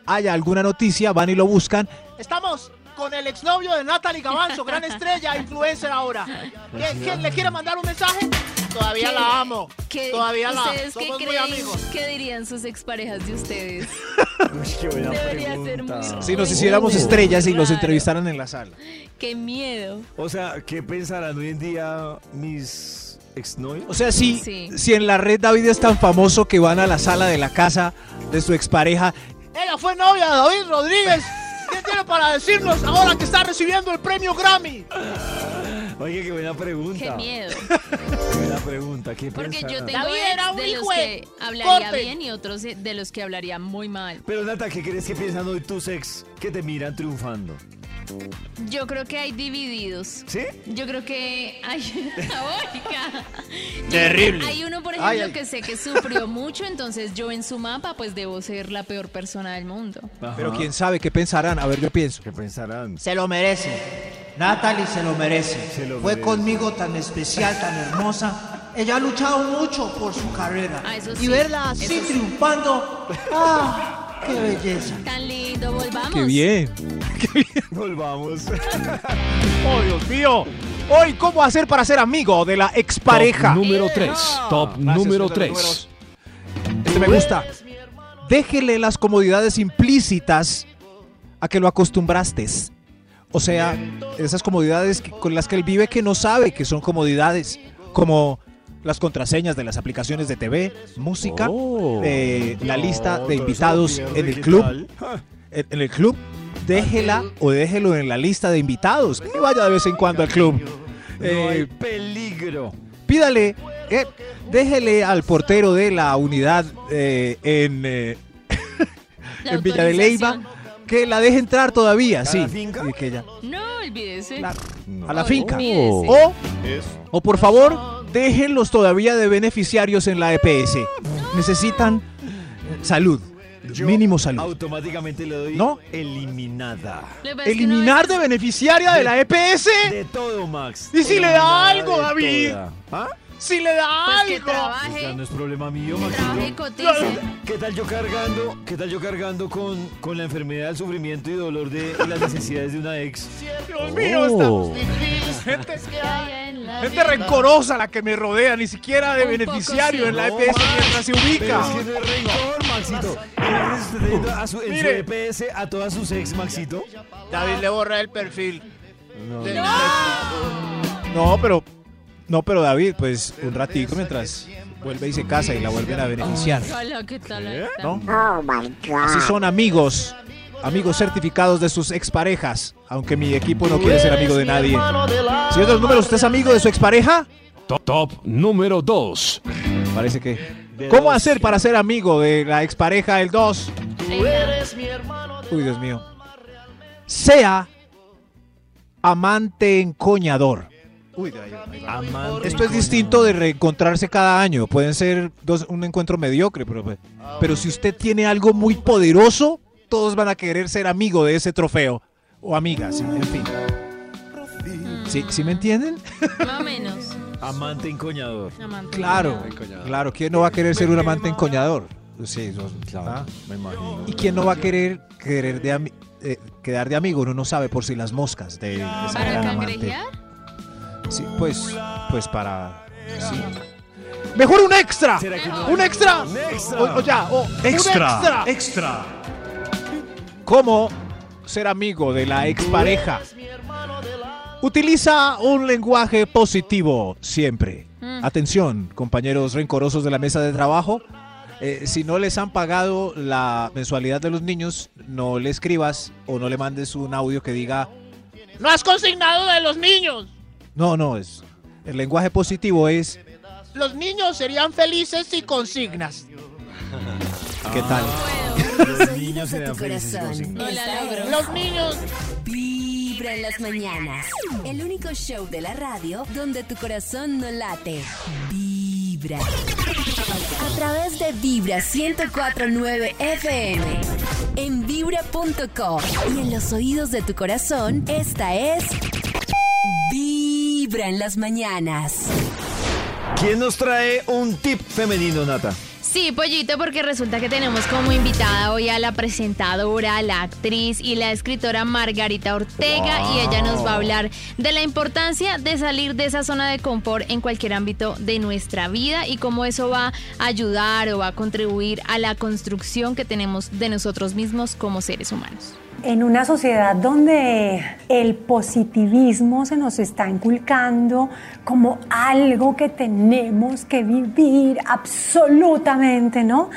haya alguna noticia van y lo buscan. Estamos con el exnovio de Natalie Gavanzo, gran estrella, influencer ahora. ¿Qué, qué, le quiere mandar un mensaje? Todavía ¿Qué- la amo. qué- Todavía la amo. ¿Ustedes qué muy creen amigos. que dirían sus exparejas de ustedes? Uy, qué buena Debería ser pregunta. muy- Si nos hiciéramos Oh. estrellas y los Raro. entrevistaran en la sala. ¡Qué miedo! O sea, ¿qué pensarán hoy en día mis exnovios? O sea, si, Sí. si en la red David es tan famoso que van a la sala de la casa de su expareja, Ella fue novia de David Rodríguez. ¿Qué tiene para decirnos ahora que está recibiendo el premio Grammy? Oye, qué buena pregunta. ¡Qué miedo! Qué buena pregunta. ¿Qué Porque yo tengo David era un de los que hablaría Corte. bien y otros de los que hablaría muy mal. Pero Nata, ¿qué crees que piensan hoy tus ex que te miran triunfando? Yo creo que hay divididos. ¿Sí? Yo creo que hay. Terrible. Hay uno, por ejemplo, Ay, ay. que sé que sufrió mucho, entonces yo en su mapa, pues debo ser la peor persona del mundo. pero quién sabe qué pensarán. A ver, yo pienso. ¿Qué pensarán? Se lo merece. Natalie se lo merece. Se lo Fue merece. conmigo tan especial, tan hermosa. Ella ha luchado mucho por su carrera. Ah, eso y sí, verla así eso sí. triunfando. ¡Ah! ¡Qué belleza! Tan lindo, volvamos. Qué bien. Volvamos. Oh, Dios mío. Hoy, ¿cómo hacer para ser amigo de la expareja? Top número 3. Top Gracias, número señor de los 3. números. Este me gusta. Déjele las comodidades implícitas a que lo acostumbraste. O sea, esas comodidades con las que él vive que no sabe que son comodidades, como las contraseñas de las aplicaciones de TV, música, Oh. eh, la lista de invitados en el ¿qué club. En, el club, déjela o déjelo en la lista de invitados. Que vaya de vez en cuando al club. No Eh, hay peligro. pídale, eh, déjele al portero de la unidad eh, en, eh, en Villa de Leyva. Que la deje entrar todavía, ¿A sí. la finca? y que ella- No, olvídese. la- No. a la finca. O, o por favor, déjenlos todavía de beneficiarios en la EPS. Necesitan eh, salud, Yo mínimo salud. Automáticamente le doy ¿No? eliminada. Eliminar a de beneficiaria de la EPS. De todo, Max. ¿Y si le da algo, de David? ¿Ah? Si le da Pues que algo. Sea, trabaje, no es problema mío, trabaje y Maxito. cotice. ¿Qué tal yo cargando, qué tal yo cargando con, con la enfermedad, el sufrimiento y dolor de y las necesidades de una ex? Dios mío, estamos difíciles. Gente, gente rencorosa la que me rodea, ni siquiera de Un poco beneficiario sí. en la No, EPS mientras se Pero ubica. es que no es rencor, Maxito. A su, en Mire. su EPS a todas sus ex, Maxito. David le borra el perfil. No, pero no, pero David, pues un ratito mientras vuelve y se casa y la vuelven a beneficiar. Hola, ¿qué tal? Ahí está. ¿No? Así son amigos, amigos certificados de sus exparejas, aunque mi equipo no quiere ser amigo de nadie. Señor de los números, ¿usted es amigo de su expareja? Top, top número 2. Parece que... ¿Cómo hacer para ser amigo de la expareja el 2? Uy, Dios mío. Sea amante encoñador. Uy, Amante Esto es distinto de reencontrarse cada año. Pueden ser dos, un encuentro mediocre, pero, pues, pero si usted tiene algo muy poderoso, todos van a querer ser amigo de ese trofeo. O amigas, en fin. ¿Sí, ¿sí me entienden? Más o menos. Amante encoñador. Amante. Claro, claro. ¿Quién no va a querer ser un amante encoñador? Sí, eso- ¿ah? Me imagino. ¿Y quién no va a querer querer de eh, quedar de amigo? Uno no sabe por si las moscas de, de ¿Para cangrejear? Sí, pues, pues para. Sí. Mejor un extra. Un extra. Un extra. O, o ya, o un extra. extra. ¿Cómo ser amigo de la expareja? Utiliza un lenguaje positivo siempre. Mm. Atención, compañeros rencorosos de la mesa de trabajo. Eh, si no les han pagado la mensualidad de los niños, no le escribas o no le mandes un audio que diga, No has consignado de los niños. No, no, es. El lenguaje positivo es, Los niños serían felices si consignas. ¿qué tal? Los niños tu felices corazón. con No la Esta logro. es Los niños. Vibra en las mañanas. El único show de la radio donde tu corazón no late. Vibra. A través de Vibra 1049 FM. En vibra.com. Y en los oídos de tu corazón, esta es. Vibra en las mañanas. ¿Quién nos trae un tip femenino, Nata? Sí, pollito, porque resulta que tenemos como invitada hoy a la presentadora, la actriz y la escritora Margarita Ortega y ella nos va a hablar de la importancia de salir de esa zona de confort en cualquier ámbito de nuestra vida y cómo eso va a ayudar o va a contribuir a la construcción que tenemos de nosotros mismos como seres humanos. En una sociedad donde el positivismo se nos está inculcando como algo que tenemos que vivir absolutamente, ¿no?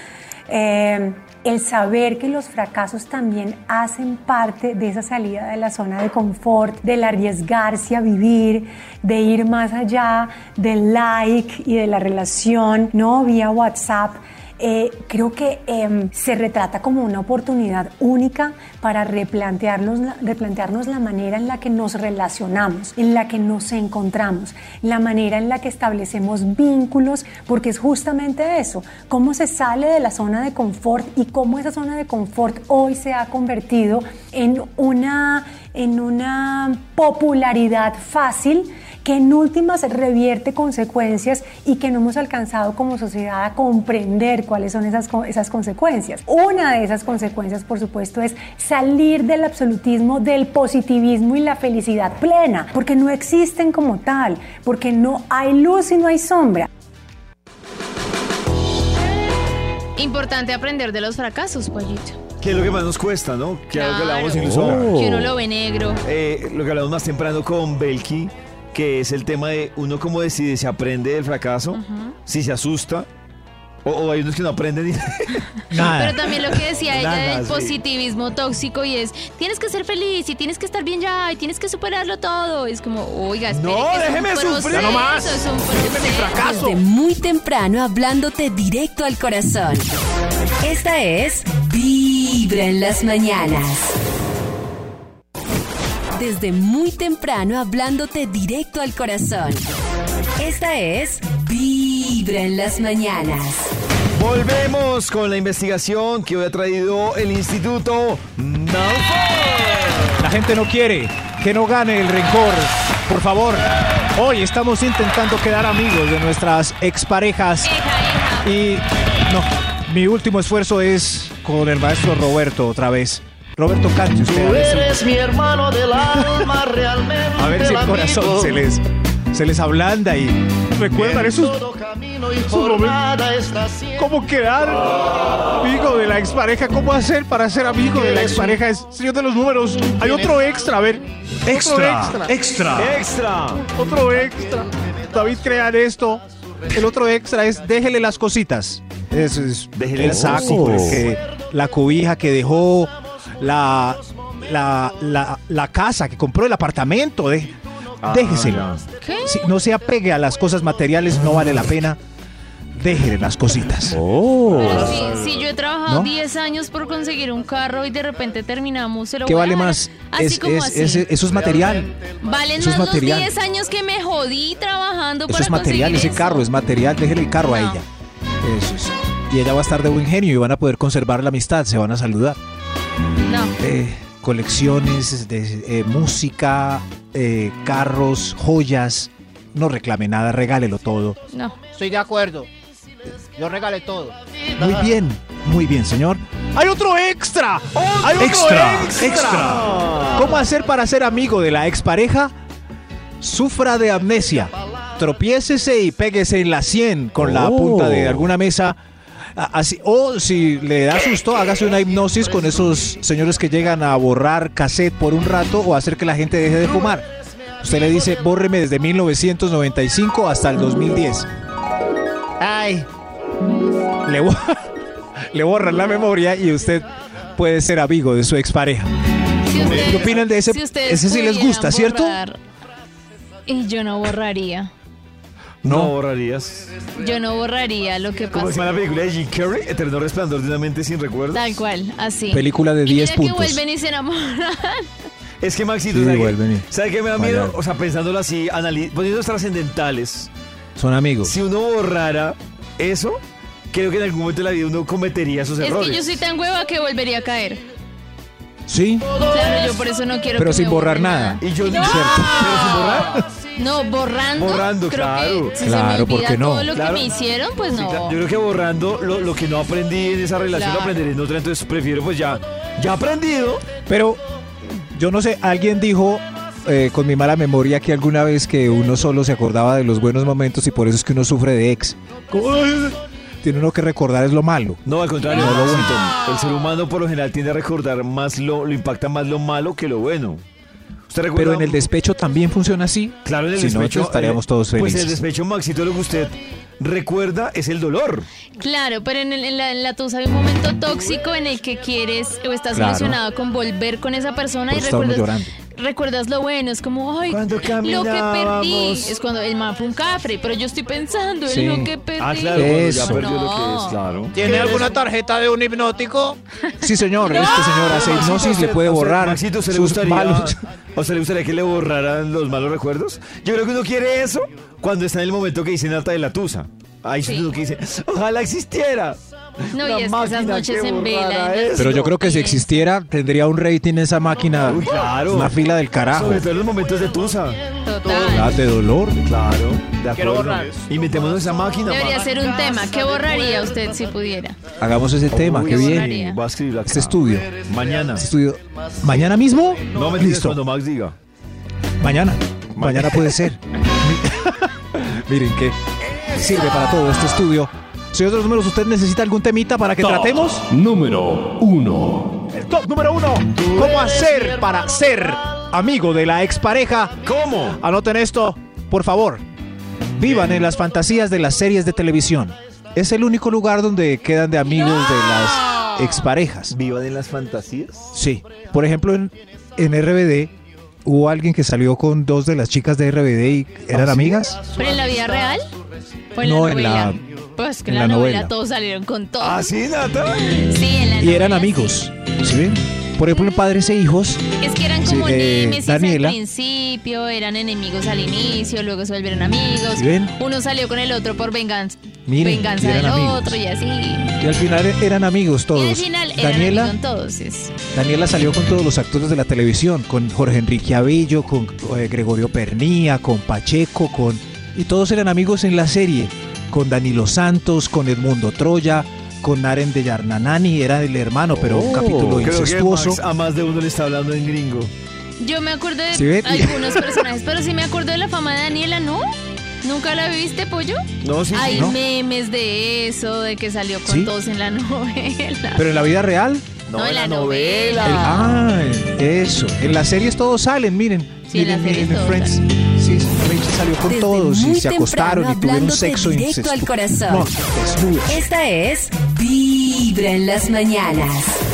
Eh, el saber que los fracasos también hacen parte de esa salida de la zona de confort, del arriesgarse a vivir, de ir más allá del like y de la relación, ¿no? Vía WhatsApp. Eh, creo que em, se retrata como una oportunidad única para replantearnos, la- replantearnos la manera en la que nos relacionamos, en la que nos encontramos, la manera en la que establecemos vínculos, porque es justamente eso, cómo se sale de la zona de confort y cómo esa zona de confort hoy se ha convertido en una, en una popularidad fácil que en últimas revierte consecuencias y que no hemos alcanzado como sociedad a comprender cuáles son esas, esas consecuencias. Una de esas consecuencias, por supuesto, es salir del absolutismo, del positivismo y la felicidad plena, porque no existen como tal, porque no hay luz y no hay sombra. Importante aprender de los fracasos, pollito. ¿Qué es lo que más nos cuesta, no? Que que hablábamos Claro. incluso ahora. Que uno lo ve negro. Eh, lo que hablamos más temprano con Belki, que es el tema de uno cómo decide si aprende del fracaso, si se asusta, o, o hay unos que no aprenden ni Pero también lo que decía ella Nada, del sí. positivismo tóxico y es, tienes que ser feliz y tienes que estar bien ya y tienes que superarlo todo. Es como, oiga, espere No, que es un déjeme proceso, sufrir. Ya no más. Es un proceso. Desde muy temprano hablándote directo al corazón. Esta es Vibra en las mañanas. Desde muy temprano hablándote directo al corazón. Esta es Vibra en las mañanas. Volvemos con la investigación que hoy ha traído el Instituto Malfoy. La gente no quiere que no gane el rencor. Por favor, hoy estamos intentando quedar amigos de nuestras exparejas. Y no, mi último esfuerzo es con el maestro Roberto otra vez. Roberto. A Tú ver si, eres mi hermano del alma, realmente. a ver si el amigo. corazón se les, se les ablanda y recuerdan esos. ¿Cómo quedar amigo de la expareja? ¿Cómo hacer para ser amigo de la expareja? Es, señor de los números, hay otro extra, a ver. Extra, otro extra. extra. Extra. Otro extra. David, crean esto. el otro extra es déjele las cositas. Eso es Déjele el saco, que- la cobija que dejó, la, la, la, la casa que compró, el apartamento. de- Ah, déjeselo. ¿Qué? Si no se apegue a las cosas materiales, no vale la pena. Déjele las cositas. Pero si, si yo he trabajado ¿No? 10 años por conseguir un carro y de repente terminamos, se lo ¿Qué vale más? Así Es- como es- así. es- eso es material. Valen eso más material. los 10 años que me jodí trabajando Eso para es material, conseguir ese eso. carro es material, déjele el carro a ella. Eso es. Y ella va a estar de buen genio y van a poder conservar la amistad, se van a saludar. No. Eh, colecciones de eh, música, eh, carros, joyas. No reclame nada, regálelo todo. No. Estoy de acuerdo. Yo regalé todo. Muy bien, muy bien, señor. ¡Hay otro extra! ¡Hay otro extra, extra! ¿Cómo hacer para ser amigo de la expareja? Sufra de amnesia. Tropiécese y péguese en la 100 con la Oh. punta de alguna mesa. Así, o si le da susto, hágase una hipnosis con esos señores que llegan a borrar cassette por un rato o hacer que la gente deje de fumar. Usted le dice, bórreme desde 1995 hasta el 2010. Ay. Le, bo- le borran la memoria y usted puede ser amigo de su expareja. Si ustedes- ¿Qué opinan de ese? si ese sí les gusta, ¿cierto? Y yo no borraría. No borrarías. Yo no borraría lo que ¿Cómo se pasó. llama la película de Jim Carrey? Eterno resplandor de una mente sin recuerdos. Tal cual, así. Película de Y 10 mira puntos. que vuelven y se enamoran. Es que Maxito, Sí, ¿sabe, qué- vuelven y- ¿sabe qué me da miedo? Vaya. O sea, pensándolo así, anali- poniéndonos trascendentales. Son amigos. Si uno borrara eso, creo que en algún momento de la vida uno cometería esos Es errores. que yo soy tan hueva que volvería a caer. Sí, Claro, yo por eso no quiero pero que sin me borrar borren nada. Y yo No. ¿Cierto? Pero sin borrar. No, borrando. Borrando, creo claro. Que si Claro, se me ¿por olvida qué no? todo lo Claro. que me hicieron, pues Sí, no. claro. Yo creo que borrando lo, lo que no aprendí en esa relación lo aprenderé en otra, entonces prefiero pues ya, ya aprendido. Pero yo no sé, alguien dijo eh, con mi mala memoria que alguna vez que uno solo se acordaba de los buenos momentos y por eso es que uno sufre de ex. Como, "Ay, Tiene uno que recordar es lo malo. No, al contrario, No, lo Maxito, bueno. el ser humano por lo general tiende a recordar más lo, lo impacta más lo malo que lo bueno. ¿Usted recuerda? Pero en el despecho también funciona así. Claro, en el si no, despecho entonces estaríamos eh, todos Pues felices. el despecho, Maxito, lo que usted recuerda es el dolor. Claro, pero en, el- en la, en la tusa hay un momento tóxico en el que quieres o estás Claro. ilusionado con volver con esa persona Por y recuerdas, llorando. Recuerdas lo bueno. Es como, ay, Cuando lo que perdí. Es cuando el man fue un cafre, pero yo estoy pensando en Sí. lo que perdí. Ah, claro, ya perdió lo que No. es, claro. ¿Tiene alguna tarjeta de un hipnótico? Sí, señor, este señor hace hipnosis, ¿usted- le puede borrar Maxito, ¿usted le sus gustaría, malos. ¿a usted le gustaría que le borraran los malos recuerdos? Yo creo que uno quiere eso cuando está en el momento que dice Nata de la Tusa. Ahí. Sí. uno que dice, ojalá existiera. No, y es que esas noches en vela. Pero yo creo que si existiera, tendría un rating esa máquina. Uy, claro. Una fila del carajo. Sobre todo en los momentos de Tusa. Total. Ah, de dolor. Claro, de Quiero acuerdo. borrar. Esa máquina. Debería ser un tema. ¿Qué borraría usted si pudiera? Hagamos ese tema, Uy, qué bien. Voy a escribirlo acá. Este estudio. Mañana. Este estudio. ¿Mañana mismo? No me Listo. cuando Max diga. Mañana. Mañana puede ser. Miren que sirve para todo este estudio. Señor de los números, ¿usted necesita algún temita para que Top tratemos? Número 1. El top número uno. ¿Cómo hacer para ser amigo de la expareja? ¿Cómo? Anoten esto, por favor. Vivan en las fantasías de las series de televisión. Es el único lugar donde quedan de amigos de las exparejas. ¿Vivan en las fantasías? Sí. Por ejemplo, en, en RBD hubo alguien que salió con dos de las chicas de RBD y eran ¿Ah, sí? amigas. ¿Pero en la vida real? ¿O en No, la en novela? la- Pues que en la, la novela, novela. todos salieron con todo. ¿Ah, sí, Nata? Sí, en la Y eran novela, amigos. ¿Sí ven? Por ejemplo, en Padres e Hijos. Es que eran como eh, Daniela. al principio, eran enemigos al inicio, luego se volvieron amigos. Uno salió con el otro por venganza, Miren, venganza del amigos. otro y así. Y al final eran amigos todos. Y al final eran Daniela, amigos todos. es- Daniela salió con todos los actores de la televisión, con Jorge Enrique Avillo, con eh, Gregorio Pernía, con Pacheco, con y todos eran amigos en la serie, con Danilo Santos, con Edmundo Troya, con Naren de Yarnanani, era el hermano, pero un Oh, capítulo Creo que incestuoso. Max a más de uno le está hablando en gringo. Yo me acuerdo de ¿Sí algunos personajes, pero sí me acuerdo de la fama de Daniela, ¿no? ¿Nunca la viste, Pollo? No, sí, Hay memes de eso, de que salió con ¿Sí? todos en la novela. Pero en la vida real, No, No, en la la novela. El- ah, eso. En las series todos salen, miren. Sí, en las Miren, series miren, todos Friends. Sí, salió con Desde todos y se acostaron y tuvieron sexo directo al incestuoso. corazón. No. Esta es Vibra en las mañanas.